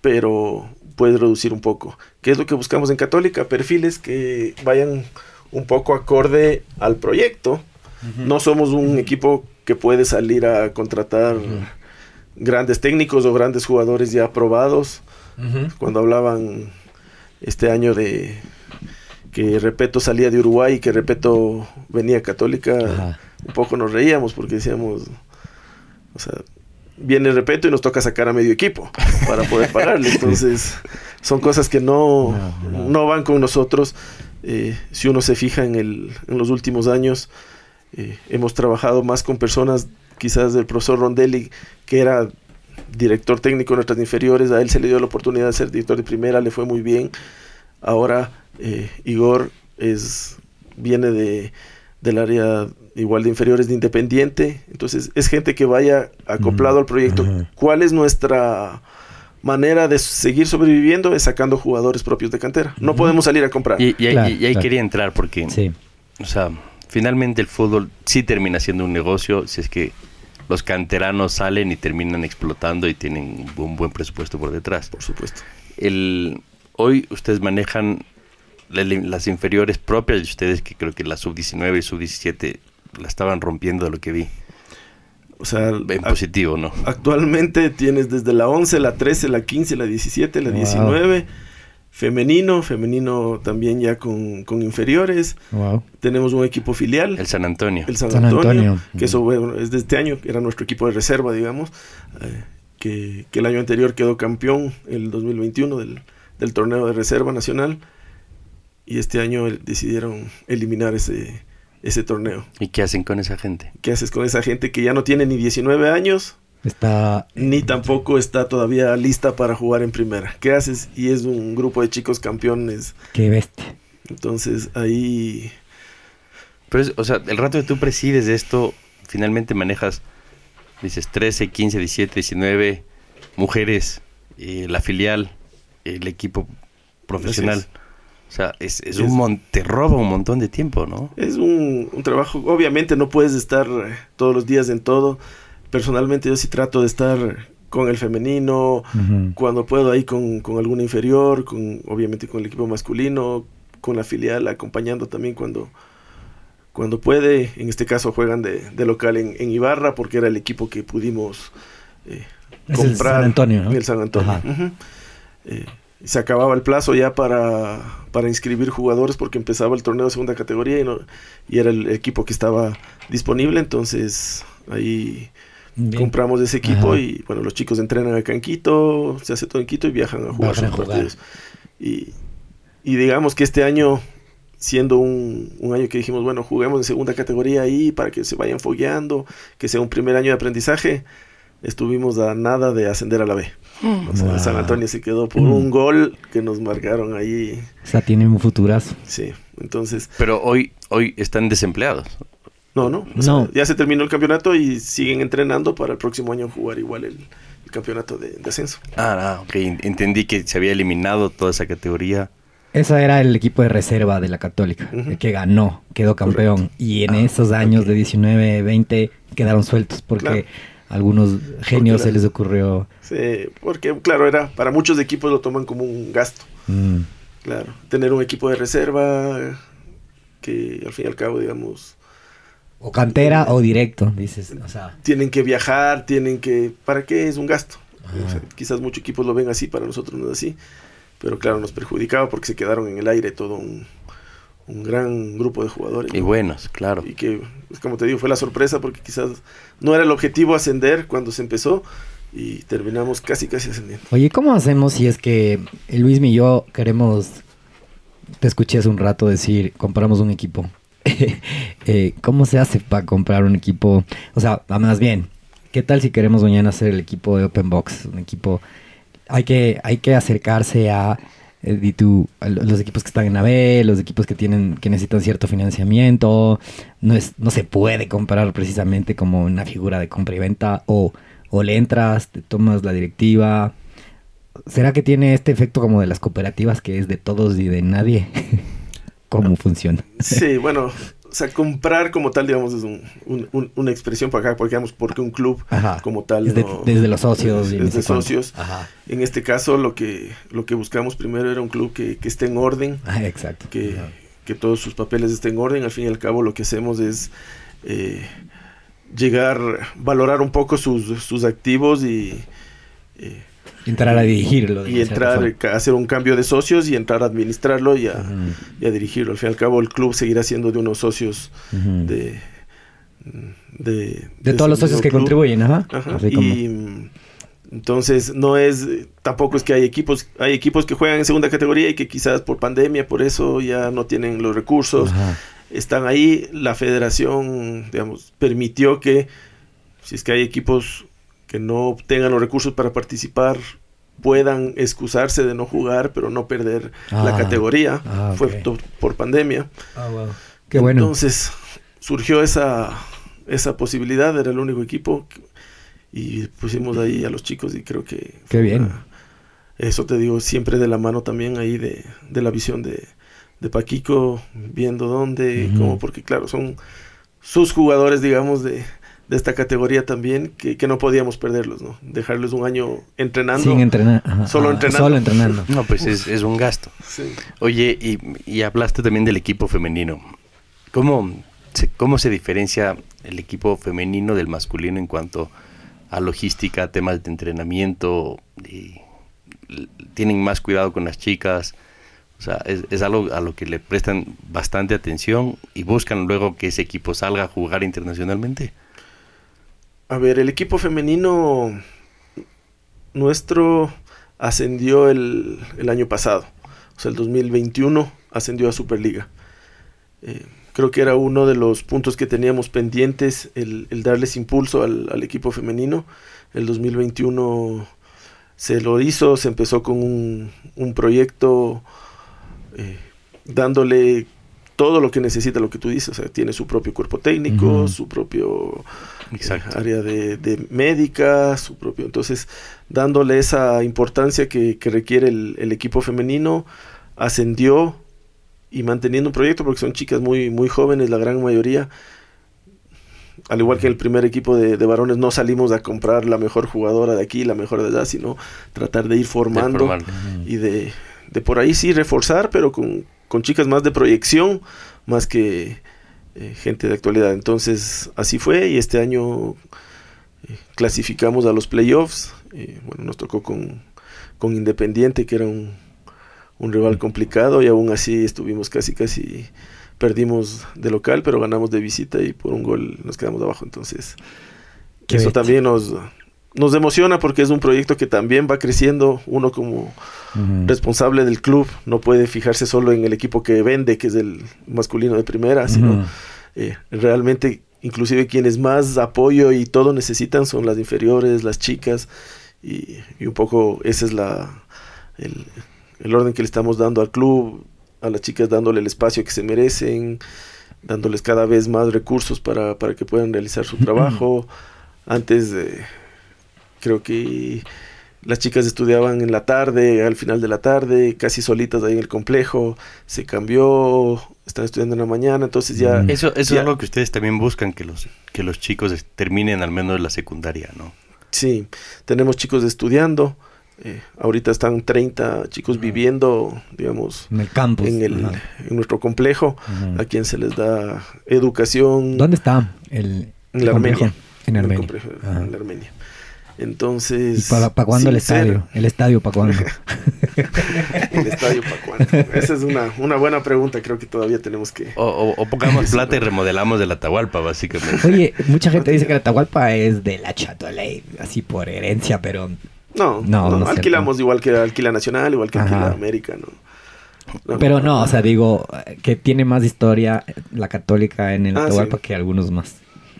pero puede reducir un poco. ¿Qué es lo que buscamos en Católica? Perfiles que vayan un poco acorde al proyecto. No somos un equipo que puede salir a contratar grandes técnicos o grandes jugadores ya probados. Cuando hablaban este año de que Repeto salía de Uruguay y que Repeto venía a Católica, Ajá. un poco nos reíamos porque decíamos, o sea, viene Repeto y nos toca sacar a medio equipo para poder pagarle. Entonces, son cosas que no, No, no. no van con nosotros. Eh, si uno se fija en, el, en los últimos años, eh, hemos trabajado más con personas, quizás del profesor Rondelli, que era director técnico de nuestras inferiores, a él se le dio la oportunidad de ser director de primera, le fue muy bien. Ahora eh, Igor es, viene de, del área igual de inferiores de Independiente, entonces es gente que vaya acoplado al proyecto. Ajá. ¿Cuál es nuestra manera de seguir sobreviviendo? Es sacando jugadores propios de cantera. No podemos salir a comprar. Y, y ahí- Claro, y ahí claro. quería entrar porque, Sí. o sea, finalmente el fútbol sí termina siendo un negocio si es que los canteranos salen y terminan explotando y tienen un buen presupuesto por detrás. Por supuesto. el hoy ustedes manejan la- las inferiores propias de ustedes que creo que la sub 19 y sub 17 la estaban rompiendo de lo que vi O sea, en positivo no actualmente tienes desde la 11, la 13, la 15, la 17, la Wow. 19. Femenino, femenino también ya con, con inferiores. Wow. Tenemos un equipo filial. el San Antonio el San, San Antonio, Antonio. que eso bueno, es de este año, que era nuestro equipo de reserva, digamos, eh, que, que el año anterior quedó campeón, el 2021, del, del torneo de reserva nacional, y este año el- decidieron eliminar ese, ese torneo. y qué hacen con esa gente ¿Qué haces con esa gente que ya no tiene ni 19 años, Está. ni tampoco está todavía lista para jugar en primera? ¿Qué haces? Y es un grupo de chicos campeones, Qué bestia. entonces ahí... pero es- o sea el rato que tú presides esto finalmente manejas dices 13 15 17 19 mujeres eh, la filial el equipo profesional o sea es, es Es- un mon- te roba un montón de tiempo no Es un, un trabajo, obviamente no puedes estar eh, todos los días en todo. Personalmente yo sí trato de estar con el femenino, cuando puedo ahí con, con algún inferior, con obviamente con el equipo masculino, con la filial, acompañando también cuando, cuando puede. En este caso juegan de, de local en, en Ibarra porque era el equipo que pudimos eh, Es el comprar. San Antonio, ¿no? El San Antonio. Ajá. Eh, se acababa el plazo ya para, para inscribir jugadores porque empezaba el torneo de segunda categoría y, no- y era el equipo que estaba disponible, entonces ahí Bien. compramos ese equipo Ajá. y bueno, los chicos entrenan acá en Quito, se hace todo en Quito y viajan a jugar sus partidos. Y, y digamos que este año, siendo un, un año que dijimos, bueno, juguemos en segunda categoría ahí para que se vayan fogueando, que sea un primer año de aprendizaje, estuvimos a nada de ascender a la B. O sea, Wow. San Antonio se quedó por Mm. un gol que nos marcaron ahí. O sea, tienen un futurazo. Sí, entonces, Pero hoy, hoy están desempleados. No, no. o No. sea, ya se terminó el campeonato y siguen entrenando para el próximo año jugar igual el, el campeonato de, de ascenso. Ah, ah, ok. Entendí que se había eliminado toda esa categoría. Ese era el equipo de reserva de la Católica, el que ganó, quedó campeón. Y en esos años de 19, 20 quedaron sueltos porque Claro. a algunos genios se les ocurrió. Sí, porque claro, era para muchos equipos lo toman como un gasto. mm, Claro, tener un equipo de reserva que al fin y al cabo, digamos, o cantera o directo, dices. O sea, tienen que viajar, tienen que... ¿Para qué es un gasto? Ajá. O sea, quizás muchos equipos lo ven así, para nosotros no es así. Pero claro, nos perjudicaba porque se quedaron en el aire todo un, un gran grupo de jugadores. Y ¿no? buenos, claro. Y que, pues, como te digo, fue la sorpresa porque quizás no era el objetivo ascender cuando se empezó y terminamos casi, casi ascendiendo. Oye, ¿cómo hacemos si es que Luis y yo queremos, te escuché hace un rato decir, compramos un equipo? Eh, ¿Cómo se hace para comprar un equipo? O sea, más bien, ¿qué tal si queremos mañana hacer el equipo de Open Box? Un equipo, hay que, hay que acercarse a, eh, los equipos que están en AB, los equipos que tienen, que necesitan cierto financiamiento. No es, no se puede comprar precisamente como una figura de compra y venta o, o le entras, te tomas la directiva. ¿Será que tiene este efecto como de las cooperativas que es de todos y de nadie? ¿Cómo funciona? Sí, bueno, o sea, comprar como tal, digamos, es un- un- un- una expresión para acá, porque, digamos, porque un club Ajá. como tal... Es de- no- desde los socios. y Es no de sé cuánto. socios. Ajá. En este caso, lo que, lo que buscamos primero era un club que, que esté en orden, Ah, exacto. que, Ajá. que todos sus papeles estén en orden. Al fin y al cabo, lo que hacemos es eh, llegar, valorar un poco sus, sus activos y, eh, Entrar a dirigirlo. y entrar, ca- hacer un cambio de socios y entrar a administrarlo y a, y a dirigirlo. Al fin y al cabo, el club seguirá siendo de unos socios de... De, De todos los socios que club. contribuyen, ajá. Ajá, Así como- Y mm, entonces no es, tampoco es que hay equipos, hay equipos que juegan en segunda categoría y que quizás por pandemia, por eso ya no tienen los recursos, Ajá. están ahí. La federación, digamos, permitió que si es que hay equipos que no tengan los recursos para participar, puedan excusarse de no jugar, pero no perder la Ah, categoría. ah, Fue ok. to- por pandemia. Qué bueno. Entonces surgió esa, esa posibilidad, era el único equipo y pusimos ahí a los chicos y creo que... Qué fue bien. una- eso te digo, siempre de la mano también ahí de, de la visión de, de Paquico, viendo dónde, Ujú. cómo, porque claro, son sus jugadores, digamos, de, de esta categoría también, que, que no podíamos perderlos, ¿no? Dejarlos un año entrenando. Sin entrenar. ajá, Solo entrenando. Solo entrenando. No, pues es, es un gasto. Sí. Oye, y, y hablaste también del equipo femenino. ¿Cómo se, ¿Cómo se diferencia el equipo femenino del masculino en cuanto a logística, temas de entrenamiento? y ¿Tienen más cuidado con las chicas? O sea, es, es algo a lo que le prestan bastante atención y buscan luego que ese equipo salga a jugar internacionalmente. A ver, el equipo femenino nuestro ascendió el, el año pasado, o sea, el 2021 ascendió a Superliga. Eh, creo que era uno de los puntos que teníamos pendientes, el, darles impulso al, al equipo femenino. El 2021 se lo hizo, se empezó con un, un proyecto eh, dándole todo lo que necesita, lo que tú dices, o sea, tiene su propio cuerpo técnico, su propio Exacto. eh, área de, de médica, su propio, entonces dándole esa importancia que, que requiere el, el equipo femenino, ascendió y manteniendo un proyecto porque son chicas muy, muy jóvenes, la gran mayoría. Al igual que el primer equipo de, de varones, no salimos a comprar la mejor jugadora de aquí, la mejor de allá, sino tratar de ir De formando y de, de por ahí sí reforzar, pero con, con chicas más de proyección, más que eh, gente de actualidad. Entonces así fue y este año eh, clasificamos a los playoffs. eh, bueno, nos tocó con, con Independiente, que era un, un rival complicado y aún así estuvimos casi, casi perdimos de local, pero ganamos de visita y por un gol nos quedamos abajo. Entonces Qué Eso también nos, nos emociona porque es un proyecto que también va creciendo. Uno como responsable del club no puede fijarse solo en el equipo que vende, que es el masculino de primera, sino eh, realmente inclusive quienes más apoyo y todo necesitan son las inferiores, las chicas y, y un poco ese es la el, el orden que le estamos dando al club, a las chicas dándole el espacio que se merecen, dándoles cada vez más recursos para, para que puedan realizar su trabajo. Antes eh, creo que las chicas estudiaban en la tarde, al final de la tarde, casi solitas ahí en el complejo, se cambió, están estudiando en la mañana, entonces ya... Mm. Eso, eso Ya. es algo que ustedes también buscan, que los, que los chicos terminen al menos la secundaria, ¿no? Sí, tenemos chicos estudiando, eh, ahorita están 30 chicos viviendo, digamos, En el campus. en, el, en nuestro complejo, a quien se les da educación. ¿Dónde está el, En el la complejo? Armenia. En el Armenia. complejo, en la Armenia. ¿Y Entonces... para, para cuándo el ser- estadio? ¿El estadio para cuándo? El estadio para cuándo. Esa es una, una buena pregunta, creo que todavía tenemos que... O, o- o pongamos plata y remodelamos de la Atahualpa, básicamente. Oye, mucha gente dice que la Atahualpa es de la Chatoley, así por herencia, pero No, No, no, alquilamos cierto. igual que Alquila Nacional, igual que Ajá. Alquila América, ¿no? No, pero no, o sea, digo eh, que tiene más historia la católica en el Ah, Atahualpa sí. que algunos más.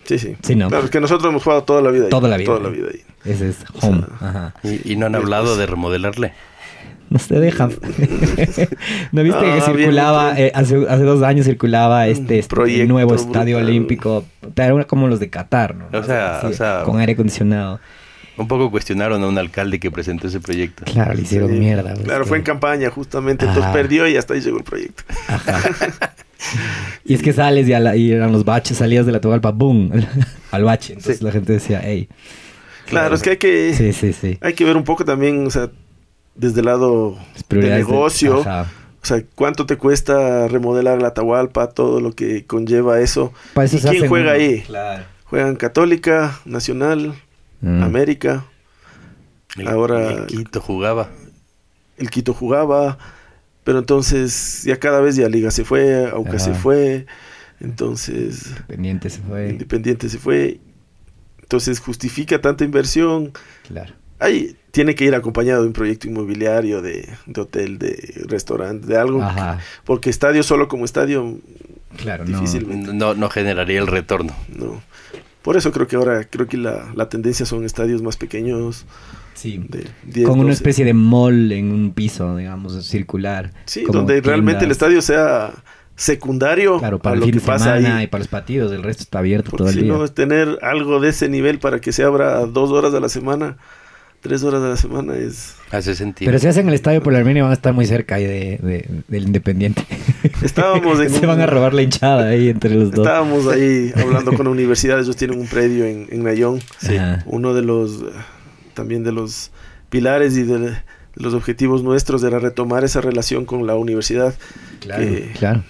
Sí, sí. Sí, no. Claro, es que nosotros hemos jugado toda la vida ahí. Toda la vida. Toda la vida ahí. Ese es home. sea, Ajá. Y, y no han hablado de remodelarle. No se dejan. ¿No viste Ah, que circulaba, bien. eh, hace, hace dos años circulaba este, este proyecto nuevo estadio brutal. olímpico? Era como los de Qatar, ¿no? O sea, o sea- con aire acondicionado. Un poco cuestionaron a un alcalde que presentó ese proyecto. Claro, le hicieron Sí. mierda. pues, Claro, que- fue en campaña justamente, entonces Ajá. perdió y hasta ahí llegó el proyecto. Ajá. y es que sales y, a la- y eran los baches, salías de la Atahualpa, ¡boom! al bache. Entonces Sí. la gente decía, hey. Claro, es que hay que, Sí, sí, sí. hay que ver un poco también, o sea, desde el lado Las de prioridades de- negocio, Ajá. o sea, cuánto te cuesta remodelar la Atahualpa, todo lo que conlleva eso. Para eso ¿Y quién hacen- juega ahí? Claro. Juegan Católica, Nacional, Mm. América, El- Ahora- el Quito jugaba. el Quito jugaba, pero entonces ya cada vez ya Liga se fue, Aucas se fue, entonces Pendiente se fue. Independiente se fue, entonces justifica tanta inversión. Claro. Ahí tiene que ir acompañado de un proyecto inmobiliario, de, de hotel, de restaurante, de algo, Ajá. porque estadio solo como estadio, Claro, no. Difícilmente. No, no generaría el retorno. no. Por eso creo que ahora creo que la, la tendencia son estadios más pequeños, Sí. de 10, Con una 12. especie de mall en un piso, digamos, circular. Sí, como donde realmente el tiendas. estadio sea secundario Claro, a para el lo fin que de pasa semana ahí. y para los partidos, el resto está abierto Porque todo el si día. no, es tener algo de ese nivel para que se abra dos horas a la semana, tres horas a la semana es... Hace sentido. Pero si hacen el estadio por la Armenia van a estar muy cerca ahí de, de- del Independiente. Estábamos en Se un- van a robar la hinchada ahí entre los dos. Estábamos ahí hablando con la universidad, ellos tienen un predio en, en Nayón. Sí. Uno de los, también de los pilares y de, de los objetivos nuestros era retomar esa relación con la universidad Claro, que, claro.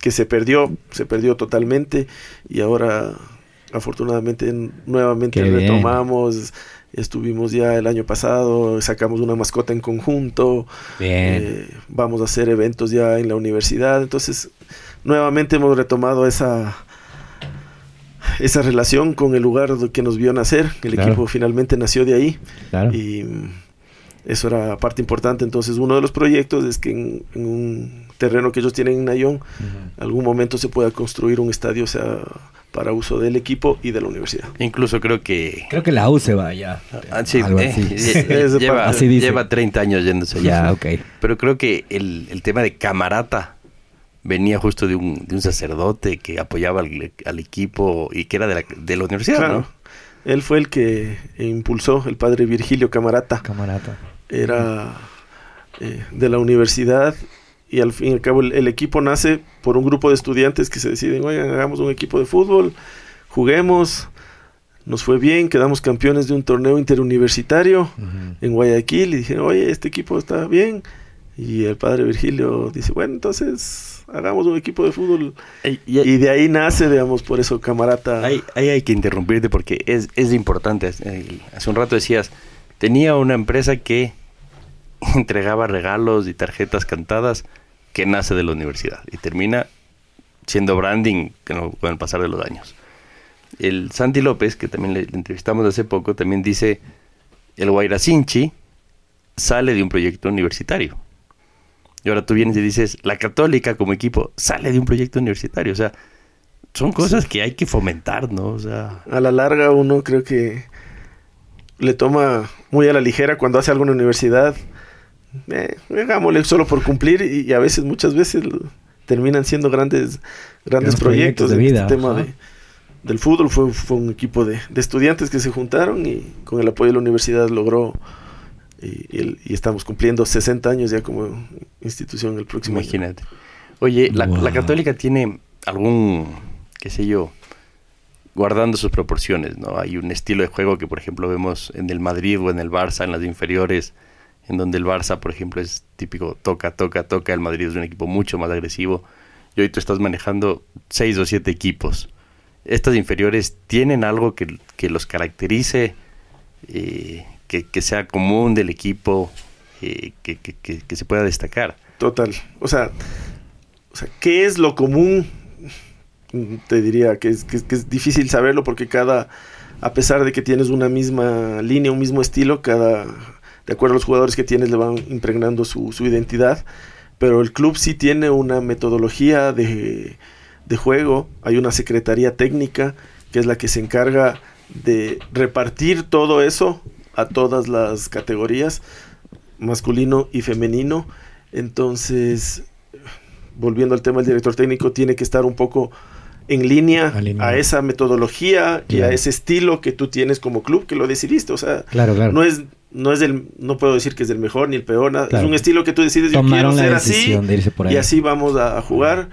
que se perdió, se perdió totalmente y ahora afortunadamente nuevamente Qué bien. Estuvimos ya el año pasado, sacamos una mascota en conjunto, Bien. eh, vamos a hacer eventos ya en la universidad, entonces nuevamente hemos retomado esa esa relación con el lugar que nos vio nacer, el Claro. equipo finalmente nació de ahí claro. y mm, eso era parte importante, entonces uno de los proyectos es que en, en un terreno que ellos tienen en Nayón, algún momento se pueda construir un estadio o sea, para uso del equipo y de la universidad. Incluso creo que... Creo que la U se va ya. Ah, sí, Algo eh, así. lleva. Así dice. lleva 30 años yéndose. Ya, ok. Pero creo que el, el tema de camarata venía justo de un, de un sacerdote que apoyaba al, al equipo y que era de la, de la universidad, Claro, ¿no? él fue el que impulsó, el padre Virgilio Camarata. Camarata. era eh, de la universidad y al fin y al cabo el, el equipo nace por un grupo de estudiantes que se deciden, oigan, hagamos un equipo de fútbol, juguemos, nos fue bien, quedamos campeones de un torneo interuniversitario en Guayaquil y dijeron, oye, este equipo está bien. Y el padre Virgilio dice, bueno, entonces hagamos un equipo de fútbol. Y- Y de ahí nace, digamos, por eso Camarata. Ahí, ahí hay que interrumpirte porque es, es importante. Hace un rato decías, tenía una empresa que entregaba regalos y tarjetas cantadas que nace de la universidad y termina siendo branding con, el pasar de los años. el Santi López, que también le, le entrevistamos hace poco, también dice, el Guairacinchi sale de un proyecto universitario. Y ahora tú vienes y dices, la católica como equipo sale de un proyecto universitario. O sea, son cosas que hay que fomentar, ¿no? O sea, A la larga uno creo que le toma muy a la ligera cuando hace algo en la universidad. Eh, hagámosle solo por cumplir y, y a veces, muchas veces terminan siendo grandes, grandes Grandes proyectos proyectos. de En vida, este tema de- del fútbol fue, fue un equipo de, de estudiantes que se juntaron y con el apoyo de la universidad logró y, y el- y estamos cumpliendo 60 años ya como institución el próximo año. imagínate. Oye, la, Wow. la católica tiene algún, qué sé yo, guardando sus proporciones, ¿no? Hay un estilo de juego que, por ejemplo, vemos en el Madrid o en el Barça, en las inferiores, en donde el Barça, por ejemplo, es típico toca, toca, toca. El Madrid es un equipo mucho más agresivo. Y hoy tú estás manejando seis o siete equipos. Estas inferiores tienen algo que, que los caracterice, eh, que, que sea común del equipo, eh, que, que- se pueda destacar. Total. O sea, o sea, ¿qué es lo común? Te diría que, es- que es difícil saberlo porque cada, a pesar de que tienes una misma línea, un mismo estilo, cada, de acuerdo a los jugadores que tienes, le van impregnando su, identidad. Pero el club sí tiene una metodología de, de juego, hay una secretaría técnica que es la que se encarga de repartir todo eso a todas las categorías, masculino y femenino. Entonces, volviendo al tema del director técnico, tiene que estar un poco en línea Alineado. a esa metodología y a ese estilo que tú tienes como club, que lo decidiste. O sea, Claro, claro. no es no es del no puedo decir que es del mejor ni el peor, nada. Claro. es un estilo que tú decides yo quiero Tomaron la ser así decisión de irse por ahí. y así vamos a, a jugar,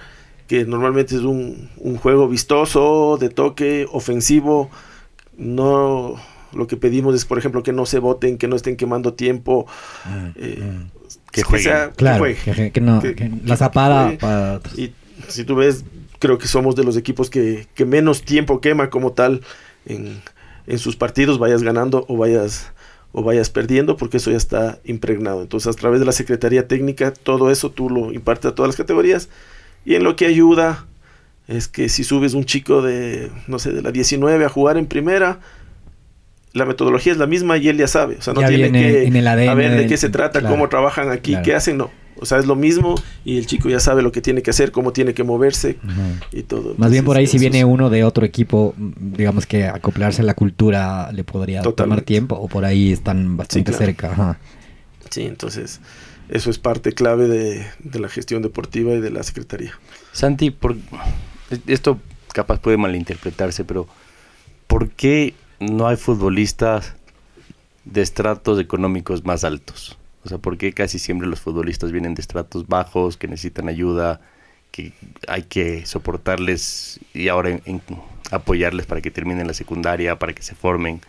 que normalmente es un, un juego vistoso, de toque, ofensivo. No, lo que pedimos es, por ejemplo, que no se voten, que no estén quemando tiempo. Ah, eh, ah. Que jueguen. sea- que Claro, que, que no, Que- que que- la que zapada para... Y si tú ves, creo que somos de los equipos que, que menos tiempo quema como tal en, en sus partidos, vayas ganando o vayas o vayas perdiendo, porque eso ya está impregnado. Entonces, a través de la Secretaría Técnica, todo eso tú lo impartes a todas las categorías. Y en lo que ayuda es que si subes un chico de, no sé, de la 19 a jugar en primera, la metodología es la misma y él ya sabe. O sea, no Ya tiene que en el ADN a ver de qué se trata, claro. cómo trabajan aquí, Claro. qué hacen, no. O sea, es lo mismo y el chico ya sabe lo que tiene que hacer, cómo tiene que moverse y todo. Más bien por ahí si viene uno de otro equipo, digamos que acoplarse a la cultura le podría tomar tiempo o por ahí están bastante claro. cerca. Ajá. Sí, entonces eso es parte clave de, de la gestión deportiva y de la secretaría. Santi, por, esto capaz puede malinterpretarse, pero ¿por qué no hay futbolistas de estratos económicos más altos? O sea, ¿por qué casi siempre los futbolistas vienen de estratos bajos, que necesitan ayuda, que hay que soportarles y ahora apoyarles para que terminen la secundaria, para que se formen?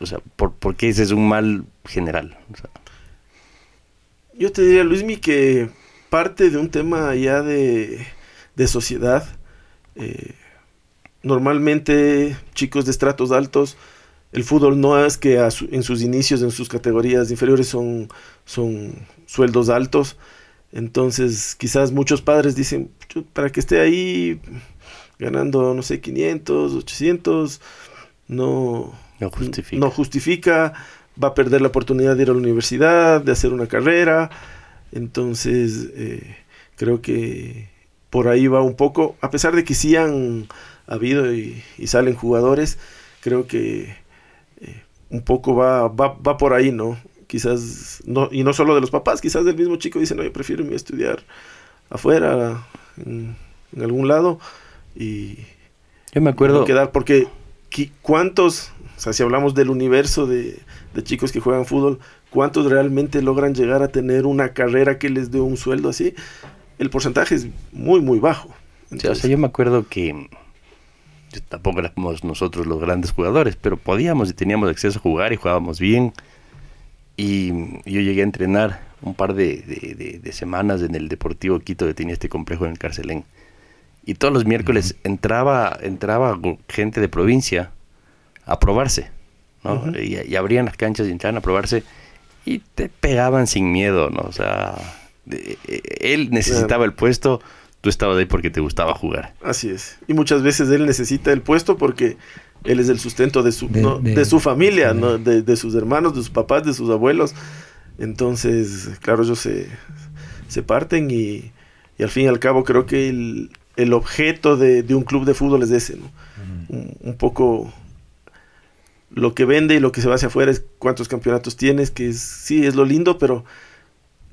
O sea, ¿por, por qué ese es un mal general? Yo te diría, Luismi, que parte de un tema ya de, de sociedad. eh, normalmente chicos de estratos altos, el fútbol no es que su- en sus inicios, en sus categorías inferiores son, son sueldos altos. Entonces quizás muchos padres dicen, "Chu, para que esté ahí ganando, no sé, 500, 800, no, no justifica. no justifica, va a perder la oportunidad de ir a la universidad, de hacer una carrera. Entonces, eh, creo que por ahí va un poco, a pesar de que sí han habido y, y salen jugadores, creo que un poco va, va, va por ahí, ¿no? Quizás, no, y no solo de los papás, quizás del mismo chico dice, no, yo prefiero estudiar afuera, en, en algún lado, y, Yo me acuerdo... no quedar, porque ¿cuántos, o sea, si hablamos del universo de, de chicos que juegan fútbol, cuántos realmente logran llegar a tener una carrera que les dé un sueldo así? El porcentaje es muy, muy bajo. Sí, o Entonces, sea, yo me acuerdo que tampoco éramos nosotros los grandes jugadores, pero podíamos y teníamos acceso a jugar y jugábamos bien. Y yo llegué a entrenar un par de, de- de- de semanas en el Deportivo Quito que tenía este complejo en el Carcelén. Y todos los miércoles entraba, entraba gente de provincia a probarse, y, y abrían las canchas y entraban a probarse y te pegaban sin miedo, ¿no? O sea, de- eh, él necesitaba el puesto, tú estabas ahí porque te gustaba jugar. Así es. Y muchas veces él necesita el puesto porque él es el sustento de su, De- ¿no? de- de su familia, de, de sus hermanos, de sus papás, de sus abuelos. Entonces, claro, ellos se, se parten y, y al fin y al cabo creo que el, el objeto de, de un club de fútbol es ese, ¿no? un, un poco lo que vende y lo que se va hacia afuera es cuántos campeonatos tienes, que es, sí, es lo lindo, pero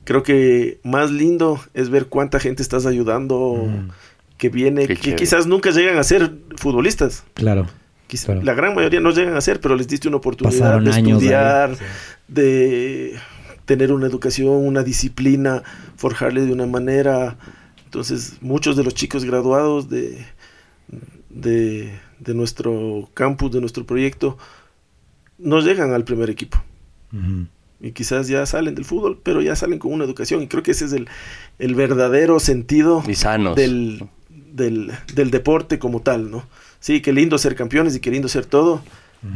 creo que más lindo es ver cuánta gente estás ayudando Mm. que viene, Qué que chévere. quizás nunca llegan a ser futbolistas. Claro. Quiz- Claro. La gran mayoría no llegan a ser, pero les diste una oportunidad Pasaron de ahí. estudiar, Sí. de tener una educación, una disciplina, forjarle de una manera. Entonces, muchos de los chicos graduados de, de, de nuestro campus, de nuestro proyecto, no llegan al primer equipo. Ujú. Y quizás ya salen del fútbol, pero ya salen con una educación. Y creo que ese es el, el verdadero sentido Y sanos. del, del, del deporte como tal, ¿no? Sí, qué lindo ser campeones y qué lindo ser todo,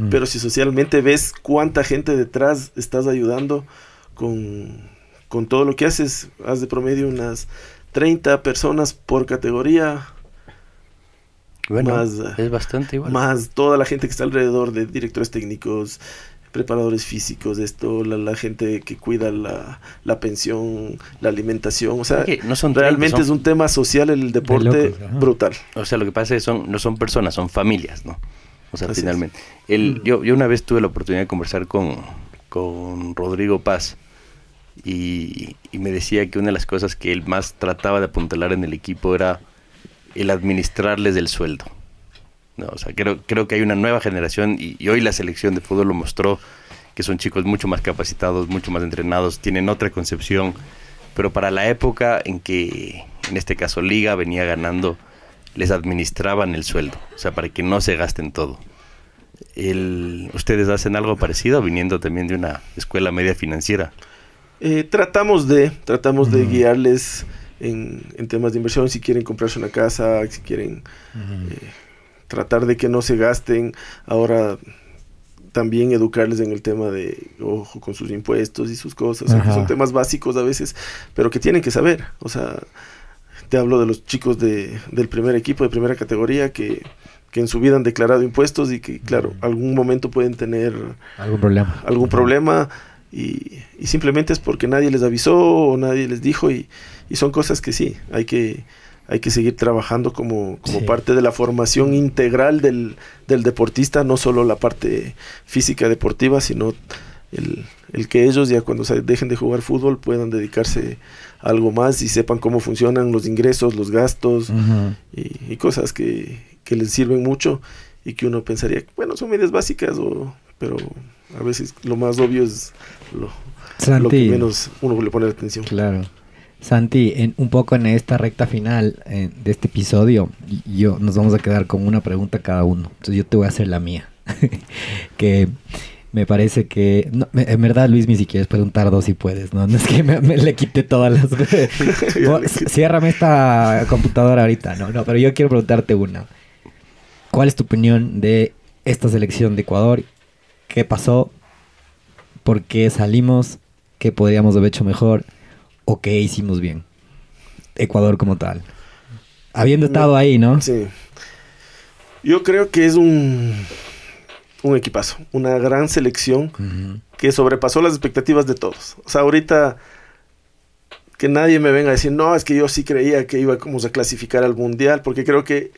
pero si socialmente ves cuánta gente detrás estás ayudando con, con todo lo que haces, haz de promedio unas 30 personas por categoría, Bueno, más, es bastante igual. más toda la gente que está alrededor de directores técnicos, preparadores físicos, esto, la, la gente que cuida la, la pensión, la alimentación, o sea, no son 30, realmente son- es un tema social el deporte locos, brutal. O sea, lo que pasa es que son, no son personas, son familias, ¿no? O sea, Así finalmente. El, yo, yo una vez tuve la oportunidad de conversar con, con Rodrigo Paz y, y me decía que una de las cosas que él más trataba de apuntalar en el equipo era el administrarles el sueldo. No, o sea, creo, creo que hay una nueva generación y, y hoy la selección de fútbol lo mostró, que son chicos mucho más capacitados, mucho más entrenados, tienen otra concepción, pero para la época en que, en este caso, Liga venía ganando, les administraban el sueldo, o sea, para que no se gasten todo. El, ¿Ustedes hacen algo parecido viniendo también de una escuela media financiera? Eh, tratamos de, tratamos de guiarles en, en temas de inversión, si quieren comprarse una casa, si quieren eh, tratar de que no se gasten. Ahora también educarles en el tema de ojo con sus impuestos y sus cosas, que son temas básicos a veces, pero que tienen que saber. O sea, te hablo de los chicos de, del primer equipo, de primera categoría, que, que en su vida han declarado impuestos y que, claro, algún momento pueden tener ¿Algún problema? algún problema y, y simplemente es porque nadie les avisó o nadie les dijo y, y son cosas que sí, hay que, hay que seguir trabajando como, como Sí. parte de la formación integral del, del deportista, no solo la parte física deportiva, sino el, el que ellos ya cuando se dejen de jugar fútbol puedan dedicarse a algo más y sepan cómo funcionan los ingresos, los gastos y, y cosas que, que les sirven mucho y que uno pensaría, bueno, son medidas básicas, o, pero a veces lo más obvio es lo, lo que menos uno le pone atención. Claro. Santi, en, un poco en esta recta final eh, de este episodio, yo nos vamos a quedar con una pregunta cada uno. Entonces yo te voy a hacer la mía. que me parece que... no, en verdad, Luis, ni si quieres preguntar dos si puedes, ¿no? No es que me, me le quite todas las... Ciérrame esta computadora ahorita, no, no, pero yo quiero preguntarte una. ¿Cuál es tu opinión de esta selección de Ecuador? ¿Qué pasó? ¿Por qué salimos? ¿Qué podríamos haber hecho mejor? ¿O qué hicimos bien? Ecuador como tal. Habiendo estado ahí, ¿no? Sí. Yo creo que es un, un equipazo, una gran selección que sobrepasó las expectativas de todos. O sea, ahorita que nadie me venga a decir, no, es que yo sí creía que íbamos a clasificar al Mundial, porque creo que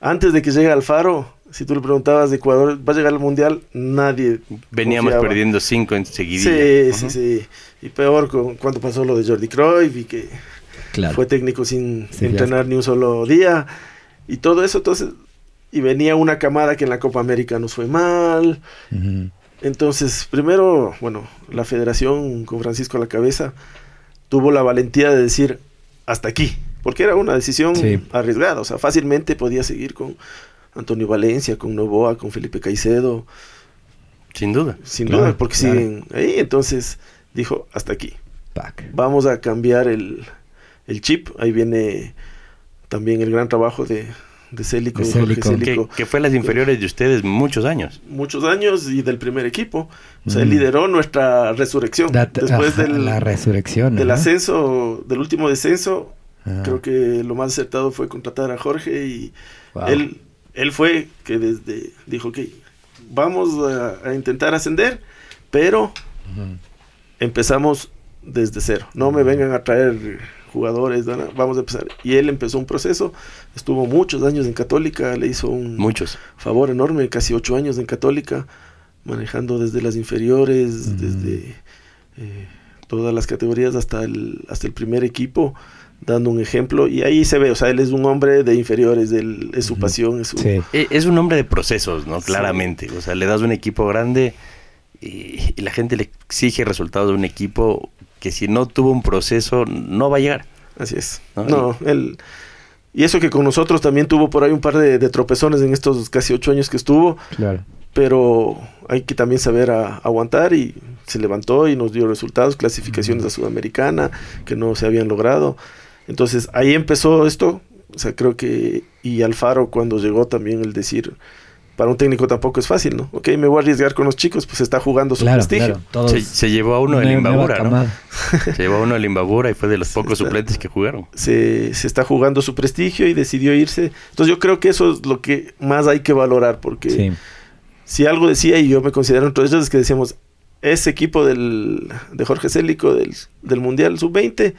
antes de que llegue Alfaro, si tú le preguntabas de Ecuador, ¿va a llegar al Mundial? Nadie. Veníamos confiaba. perdiendo cinco en seguidilla. Sí, sí, sí. Y peor con, cuando pasó lo de Jordi Cruyff y que Claro. fue técnico sin Sí, entrenar ni un solo día. Y todo eso, entonces, y venía una camada que en la Copa América nos fue mal. Entonces, primero, bueno, la federación con Francisco a la cabeza tuvo la valentía de decir hasta aquí, porque era una decisión Sí. arriesgada, o sea, fácilmente podía seguir con Antonio Valencia, con Novoa, con Felipe Caicedo, Sin duda. sin Claro, duda, porque claro. siguen ahí, entonces dijo hasta aquí. Vamos a cambiar el, el chip, ahí viene también el gran trabajo de, de Célico, De de Jorge Célico. Que, Célico. que fue las inferiores de ustedes muchos años. muchos años y del primer equipo. O sea, él Mm. lideró nuestra resurrección. Después ajá, del, la resurrección. del ¿no? ascenso, del último descenso, Ah. Creo que lo más acertado fue contratar a Jorge y Wow. él, él fue que desde dijo que vamos a, a intentar ascender, pero empezamos desde cero. No me vengan a traer jugadores, ¿no? vamos a empezar. Y él empezó un proceso, estuvo muchos años en Católica, le hizo un Muchos. favor enorme, casi ocho años en Católica, manejando desde las inferiores, desde eh, todas las categorías hasta el, hasta el primer equipo, dando un ejemplo. Y ahí se ve, o sea, él es un hombre de inferiores, él- es su pasión, es su... Sí. E- Es un hombre de procesos, ¿no? Sí. Claramente. O sea, le das un equipo grande y, y la gente le exige resultados de un equipo que si no tuvo un proceso no va a llegar. Así es. ¿no? No, él... Y eso que con nosotros también tuvo por ahí un par de, de tropezones en estos casi ocho años que estuvo, Claro. pero hay que también saber a- aguantar y se levantó y nos dio resultados, clasificaciones a Sudamericana que no se habían logrado. Entonces ahí empezó esto, o sea, creo que y Alfaro cuando llegó también el decir, para un técnico tampoco es fácil, ¿no? Ok, me voy a arriesgar con los chicos, pues está jugando su Claro, prestigio. claro. Todos Se, se llevó a uno del Imbabura, ¿no? Se llevó a uno del Imbabura y fue de los pocos está. suplentes que jugaron. Se, se está jugando su prestigio y decidió irse. Entonces yo creo que eso es lo que más hay que valorar, porque Sí. si algo decía, y yo me considero entre ellos, es que decíamos, ese equipo del, de Jorge Célico del, del Mundial Sub-20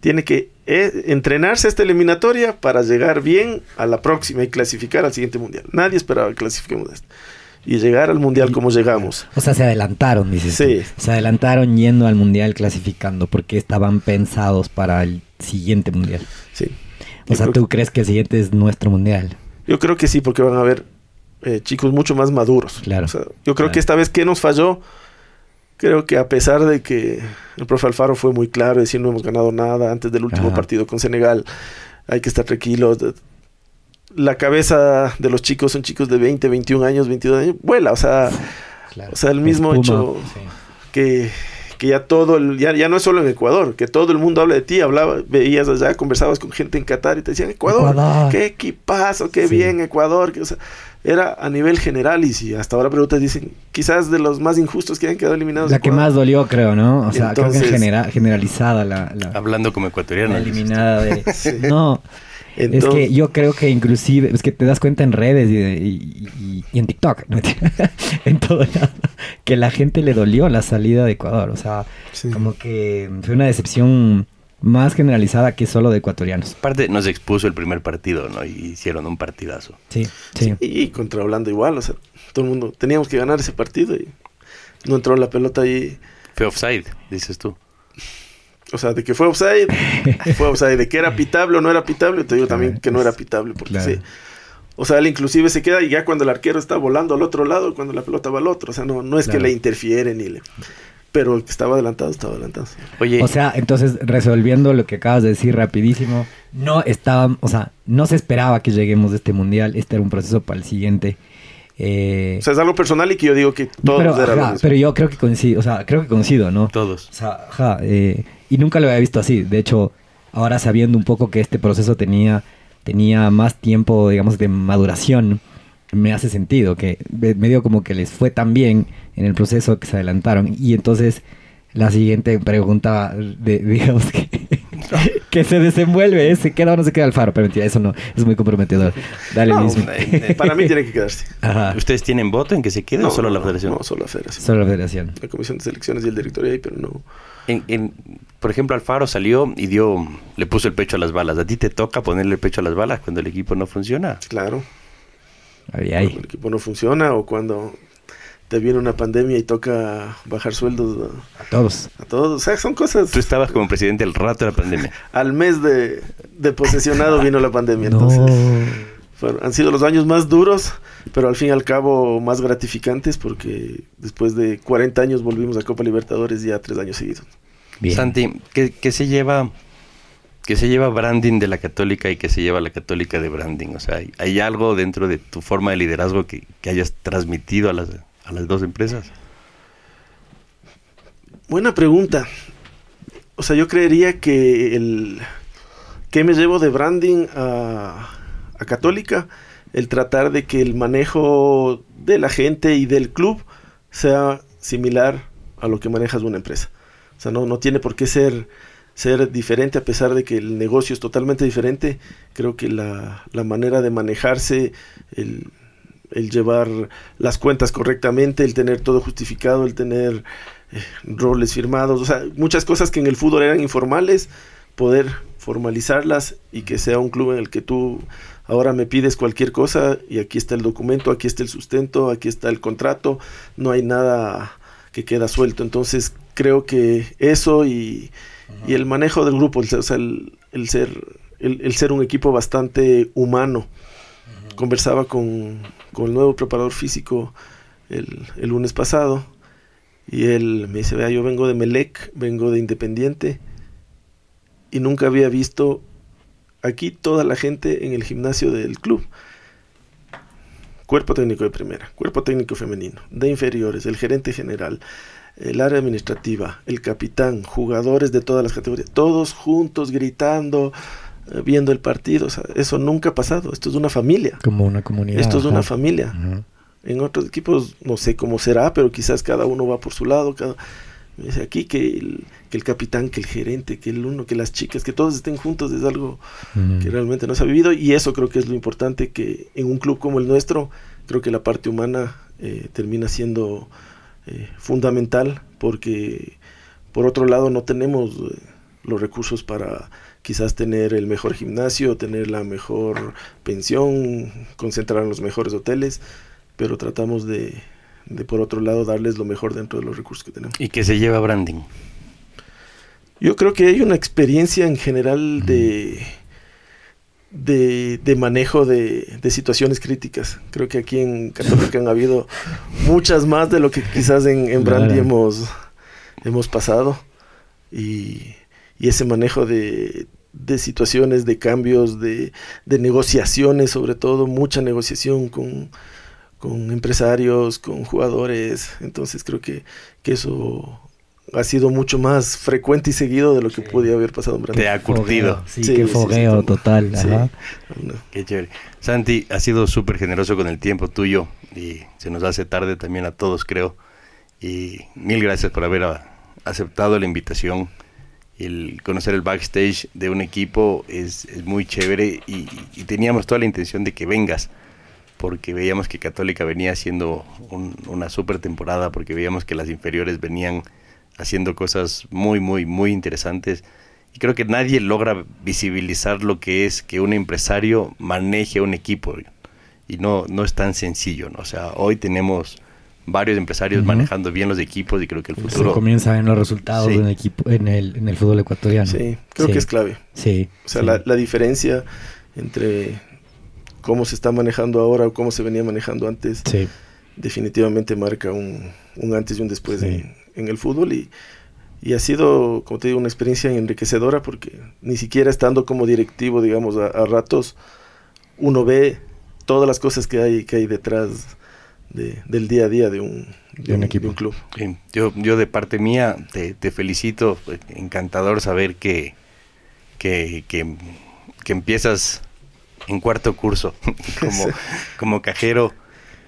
tiene que eh, entrenarse esta eliminatoria para llegar bien a la próxima y clasificar al siguiente Mundial. Nadie esperaba que clasifiquemos esto. Y llegar al Mundial Y- como llegamos. O sea, se adelantaron, dices. tú. Sí. Se adelantaron yendo al mundial clasificando porque estaban pensados para el siguiente mundial. Sí. O Yo sea, ¿tú crees que el siguiente es nuestro mundial? Yo creo que sí, porque van a haber eh, chicos mucho más maduros. Claro. O sea, yo creo Claro. que esta vez que nos falló, creo que a pesar de que el profe Alfaro fue muy claro, decir no hemos ganado nada antes del último Ajá. partido con Senegal, hay que estar tranquilos. La cabeza de los chicos son chicos de 20, 21 años, 22 años, vuela, o sea, Claro. o sea, el mismo Espuma. hecho Sí. que, que ya todo, el, ya, ya no es solo en Ecuador, que todo el mundo habla de ti, hablaba, veías allá, conversabas con gente en Qatar y te decían, Ecuador, Ecuador. qué equipazo, qué Sí. bien Ecuador, que, o sea, era a nivel general y si hasta ahora preguntas dicen, quizás de los más injustos que han quedado eliminados. La que Ecuador. más dolió, creo, ¿no? O sea, creo que genera- generalizada la, la- Hablando como la ecuatoriano. eliminada de... Sí. No, es que yo creo que inclusive, es que te das cuenta en redes y, y- y- y en TikTok, ¿no? en todo lado, que la gente le dolió la salida de Ecuador. O sea, Sí. como que fue una decepción más generalizada que solo de ecuatorianos. Aparte, nos expuso el primer partido, ¿no? Y hicieron un partidazo. Sí, sí. Y contra Holanda igual, o sea, todo el mundo, teníamos que ganar ese partido y no entró la pelota ahí. Fue offside, dices tú. O sea, de que fue offside, fue offside. De que era pitable o no era pitable, te digo Claro, también que no era pitable. Porque claro. sí. O sea, él inclusive se queda y ya cuando el arquero está volando al otro lado, cuando la pelota va al otro. O sea, no, no es Claro. que le interfiere ni le... Pero el que estaba adelantado, estaba adelantado. Oye, O sea, entonces, resolviendo lo que acabas de decir rapidísimo, no estaba, o sea, no se esperaba que lleguemos a este mundial. Este era un proceso para el siguiente. Eh, O sea, es algo personal y que yo digo que todos pero, lo ajá, mismo. pero yo creo que coincido, o sea, creo que coincido, ¿no? todos. O sea, ajá, eh, y nunca lo había visto así. De hecho, ahora sabiendo un poco que este proceso tenía, tenía más tiempo, digamos, de maduración, me hace sentido que me- medio como que les fue tan bien en el proceso que se adelantaron. Y entonces la siguiente pregunta, de, digamos que, que se desenvuelve, ¿eh? ¿se queda o no se queda el faro? Pero mentira, eso no, es muy comprometedor. Dale, No, mismo. eh, Para mí tiene que quedarse. Ajá, ¿Ustedes tienen voto en que se quede o solo la federación? No, solo la federación. solo la federación. La comisión de selecciones y el directorio ahí, pero no. En- en- por ejemplo, Alfaro salió y dio, le puso el pecho a las balas. ¿A ti te toca ponerle el pecho a las balas cuando el equipo no funciona? Claro. Ahí, Cuando ahí. el equipo no funciona o cuando te viene una pandemia y toca bajar sueldos A todos. a, a todos. O sea, son cosas. Tú estabas como presidente el rato de la pandemia. Al mes de, de posesionado vino la pandemia. No. Entonces, fueron- han sido los años más duros, pero al fin y al cabo más gratificantes porque después de 40 años volvimos a Copa Libertadores ya tres años seguidos. Bien. Santi, ¿qué, qué se lleva qué se lleva branding de la católica y qué se lleva la católica de branding? O sea, ¿hay, algo dentro de tu forma de liderazgo que, que hayas transmitido a las, a las dos empresas? Buena pregunta. O sea, yo creería que el que me llevo de branding a, Católica, el tratar de que el manejo de la gente y del club sea similar a lo que manejas una empresa. O sea, no, no tiene por qué ser ser diferente a pesar de que el negocio es totalmente diferente. Creo que la, la manera de manejarse, el, el, llevar las cuentas correctamente, el tener todo justificado, el tener eh, roles firmados, o sea, muchas cosas que en el fútbol eran informales, poder formalizarlas y que sea un club en el que tú ahora me pides cualquier cosa y aquí está el documento, aquí está el sustento, aquí está el contrato, no hay nada que queda suelto. Entonces creo que eso y, y el manejo del grupo, el, o sea, el, el ser, el, el, ser un equipo bastante humano. Conversaba con, con, el nuevo preparador físico el, el, lunes pasado y él me dice, vea, yo vengo de Melec, vengo de Independiente y nunca había visto aquí toda la gente en el gimnasio del club. Cuerpo técnico de primera, cuerpo técnico femenino, de inferiores, el gerente general, el área administrativa, el capitán, jugadores de todas las categorías, todos juntos gritando, eh, viendo el partido. O sea, eso nunca ha pasado. Esto es una familia. Como una comunidad. Esto es ajá. una familia. Ajá. En otros equipos no sé cómo será, pero quizás cada uno va por su lado. Cada... Dice aquí que el, que el, capitán, que el gerente, que el uno, que las chicas, que todos estén juntos es algo que realmente no se ha vivido y eso creo que es lo importante que en un club como el nuestro, creo que la parte humana eh, termina siendo eh, fundamental porque por otro lado no tenemos eh, los recursos para quizás tener el mejor gimnasio, tener la mejor pensión, concentrar en los mejores hoteles, pero tratamos de, de por otro lado darles lo mejor dentro de los recursos que tenemos. ¿Y qué se lleva branding? Yo creo que hay una experiencia en general de, de, de manejo de, de, situaciones críticas. Creo que aquí en Católica han habido muchas más de lo que quizás en, en Brandy claro. hemos, hemos pasado. Y, y ese manejo de, de situaciones, de cambios, de, de negociaciones, sobre todo, mucha negociación con, con empresarios, con jugadores. Entonces creo que, que eso ha sido mucho más frecuente y seguido de lo que sí. podía haber pasado en Brasil. Te ha curtido. Sí, sí, qué fogueo sí, total. Ajá. No. Qué chévere. Santi, ha sido súper generoso con el tiempo tuyo y se nos hace tarde también a todos, creo. Y mil gracias por haber aceptado la invitación. El conocer el backstage de un equipo es, es muy chévere y, y, teníamos toda la intención de que vengas porque veíamos que Católica venía haciendo un, una super temporada, porque veíamos que las inferiores venían haciendo cosas muy, muy, muy interesantes. Y creo que nadie logra visibilizar lo que es que un empresario maneje un equipo. Y no, no es tan sencillo, ¿no? O sea, hoy tenemos varios empresarios uh -huh. manejando bien los equipos y creo que el futuro... Se comienza en los resultados sí. en, equipo, en, el, en el fútbol ecuatoriano. Sí, creo sí. que es clave. Sí. O sea, la, la diferencia entre cómo se está manejando ahora o cómo se venía manejando antes, sí. definitivamente marca un, un, antes y un después sí. en, en, el fútbol y, y, ha sido, como te digo, una experiencia enriquecedora porque ni siquiera estando como directivo, digamos, a, a ratos, uno ve todas las cosas que hay, que hay detrás de, del día a día de un, de, un, equipo. De un club. Sí, yo, yo de parte mía te, te felicito, encantador saber que, que, que, que empiezas en cuarto curso como, como cajero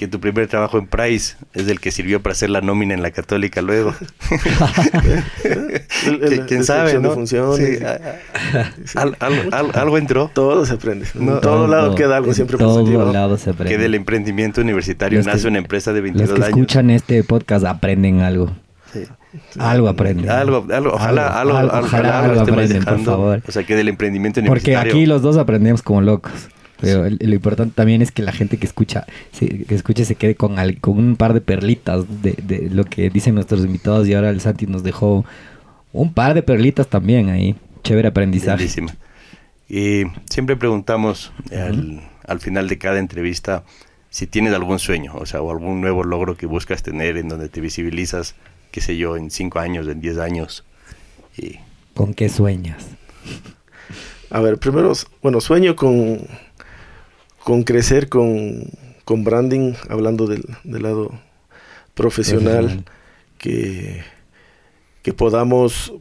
que tu primer trabajo en Price es el que sirvió para hacer la nómina en la católica luego. ¿Quién sabe, no? Funciones, sí. sí. Al, al, al, algo entró. Todo se aprende. No, en todo lado queda algo siempre todo positivo. lado se aprende. Que del emprendimiento universitario los nace que, una empresa de 22 los que años. escuchan este podcast aprenden algo. Sí. Algo aprenden. Algo, algo, ojalá, algo, algo, ojalá, algo aprenden, dejando, por favor. O sea, que del emprendimiento universitario. Porque aquí los dos aprendemos como locos. Pero lo importante también es que la gente que escucha, se, que escuche se quede con, al, con un par de perlitas de, de, lo que dicen nuestros invitados y ahora el Santi nos dejó un par de perlitas también ahí. Chévere aprendizaje. Bellísima. Y siempre preguntamos uh -huh. al, al, final de cada entrevista si tienes algún sueño, o sea, o algún nuevo logro que buscas tener en donde te visibilizas, qué sé yo, en cinco años, en diez años. Y... ¿Con qué sueñas? A ver, primero, bueno, sueño con con crecer con, con branding, hablando del, del lado profesional, que, que podamos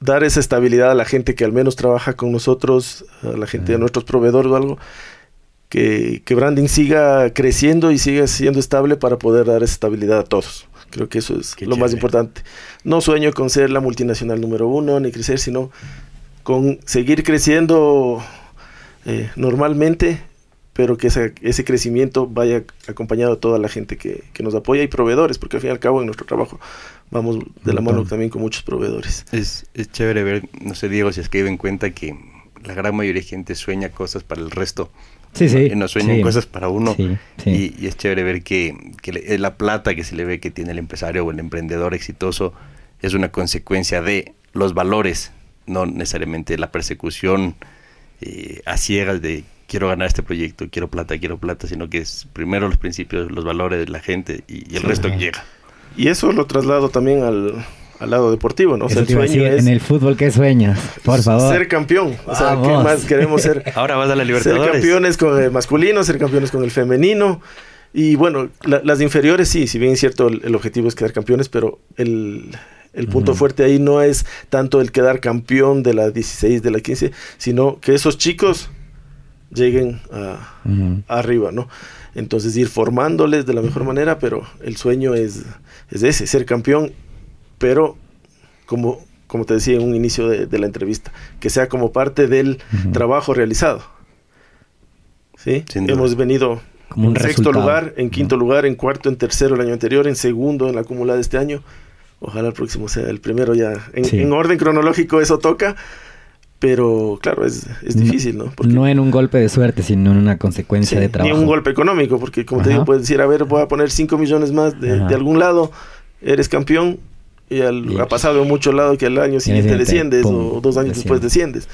dar esa estabilidad a la gente que al menos trabaja con nosotros, a la gente, a nuestros proveedores o algo, que, que branding siga creciendo y siga siendo estable para poder dar esa estabilidad a todos. Creo que eso es Qué lo más importante. No sueño con ser la multinacional número uno ni crecer, sino con seguir creciendo eh, normalmente, pero que ese crecimiento vaya acompañado de toda la gente que, que nos apoya y proveedores, porque al fin y al cabo en nuestro trabajo vamos de la mano también con muchos proveedores. Es, es chévere ver, no sé, Diego, si es que en cuenta que la gran mayoría de gente sueña cosas para el resto. Sí, sí. Y no sueñan sí. cosas para uno. Sí, sí. Y, y es chévere ver que, que le- la plata que se le ve que tiene el empresario o el emprendedor exitoso es una consecuencia de los valores, no necesariamente la persecución eh, a ciegas de quiero ganar este proyecto, quiero plata, quiero plata, sino que es primero los principios, los valores de la gente y, y el resto Ajá. llega. Y eso lo traslado también al, al lado deportivo, ¿no? O sea, el sueño decir, es en el fútbol, ¿qué sueñas? Por favor. ser campeón. O sea, ¿qué Vamos. más queremos ser? Ahora vas a la ser Libertadores. campeones con el masculino, ser campeones con el femenino. Y bueno, la- las inferiores sí, si bien es cierto, el, el objetivo es quedar campeones, pero el, el punto Ujú. fuerte ahí no es tanto el quedar campeón de la 16, de la 15, sino que esos chicos lleguen a, arriba, ¿no? Entonces ir formándoles de la mejor manera, pero el sueño es, es ese, ser campeón, pero como, como te decía en un inicio de, de la entrevista, que sea como parte del trabajo realizado. ¿Sí? Sin duda. Hemos venido Como un en sexto resultado, lugar, en quinto ¿no? lugar, en cuarto, en tercero el año anterior, en segundo en la acumulada de este año. Ojalá el próximo sea el primero ya. En, Sí. en orden cronológico eso toca, pero claro, es, es difícil, ¿no? Porque No en un golpe de suerte, sino en una consecuencia Sí, de ni trabajo. un golpe económico, porque como te digo, puedes decir, a ver, voy a poner 5 millones más de, algún lado, eres campeón, y al- Y- ha pasado en muchos lados que al año siguiente desciendes, pum, o dos años después desciendes.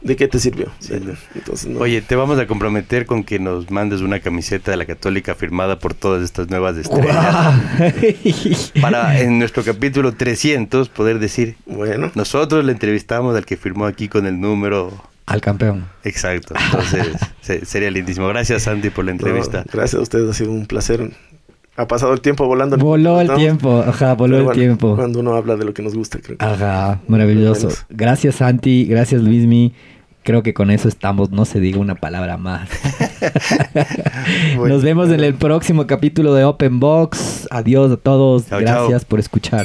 ¿De qué te sirvió? Sí. De- entonces, no. Oye, te vamos a comprometer con que nos mandes una camiseta de la Católica firmada por todas estas nuevas estrellas. Para en nuestro capítulo 300 poder decir, Bueno, nosotros le entrevistamos al que firmó aquí con el número Al campeón. exacto. Entonces, se- sería lindísimo. Gracias, Santi, por la entrevista. no, gracias a ustedes, ha sido un placer. Ha pasado el tiempo volando. Voló el ¿no? tiempo, ajá, voló Pero el bueno, tiempo. Cuando uno habla de lo que nos gusta, creo que. Ajá, maravilloso. Gracias Santi, gracias Luismi. Creo que con eso estamos, no se diga una palabra más. Bueno. Nos vemos en el próximo capítulo de Open Box. Adiós a todos. Chao, gracias chao. por escuchar.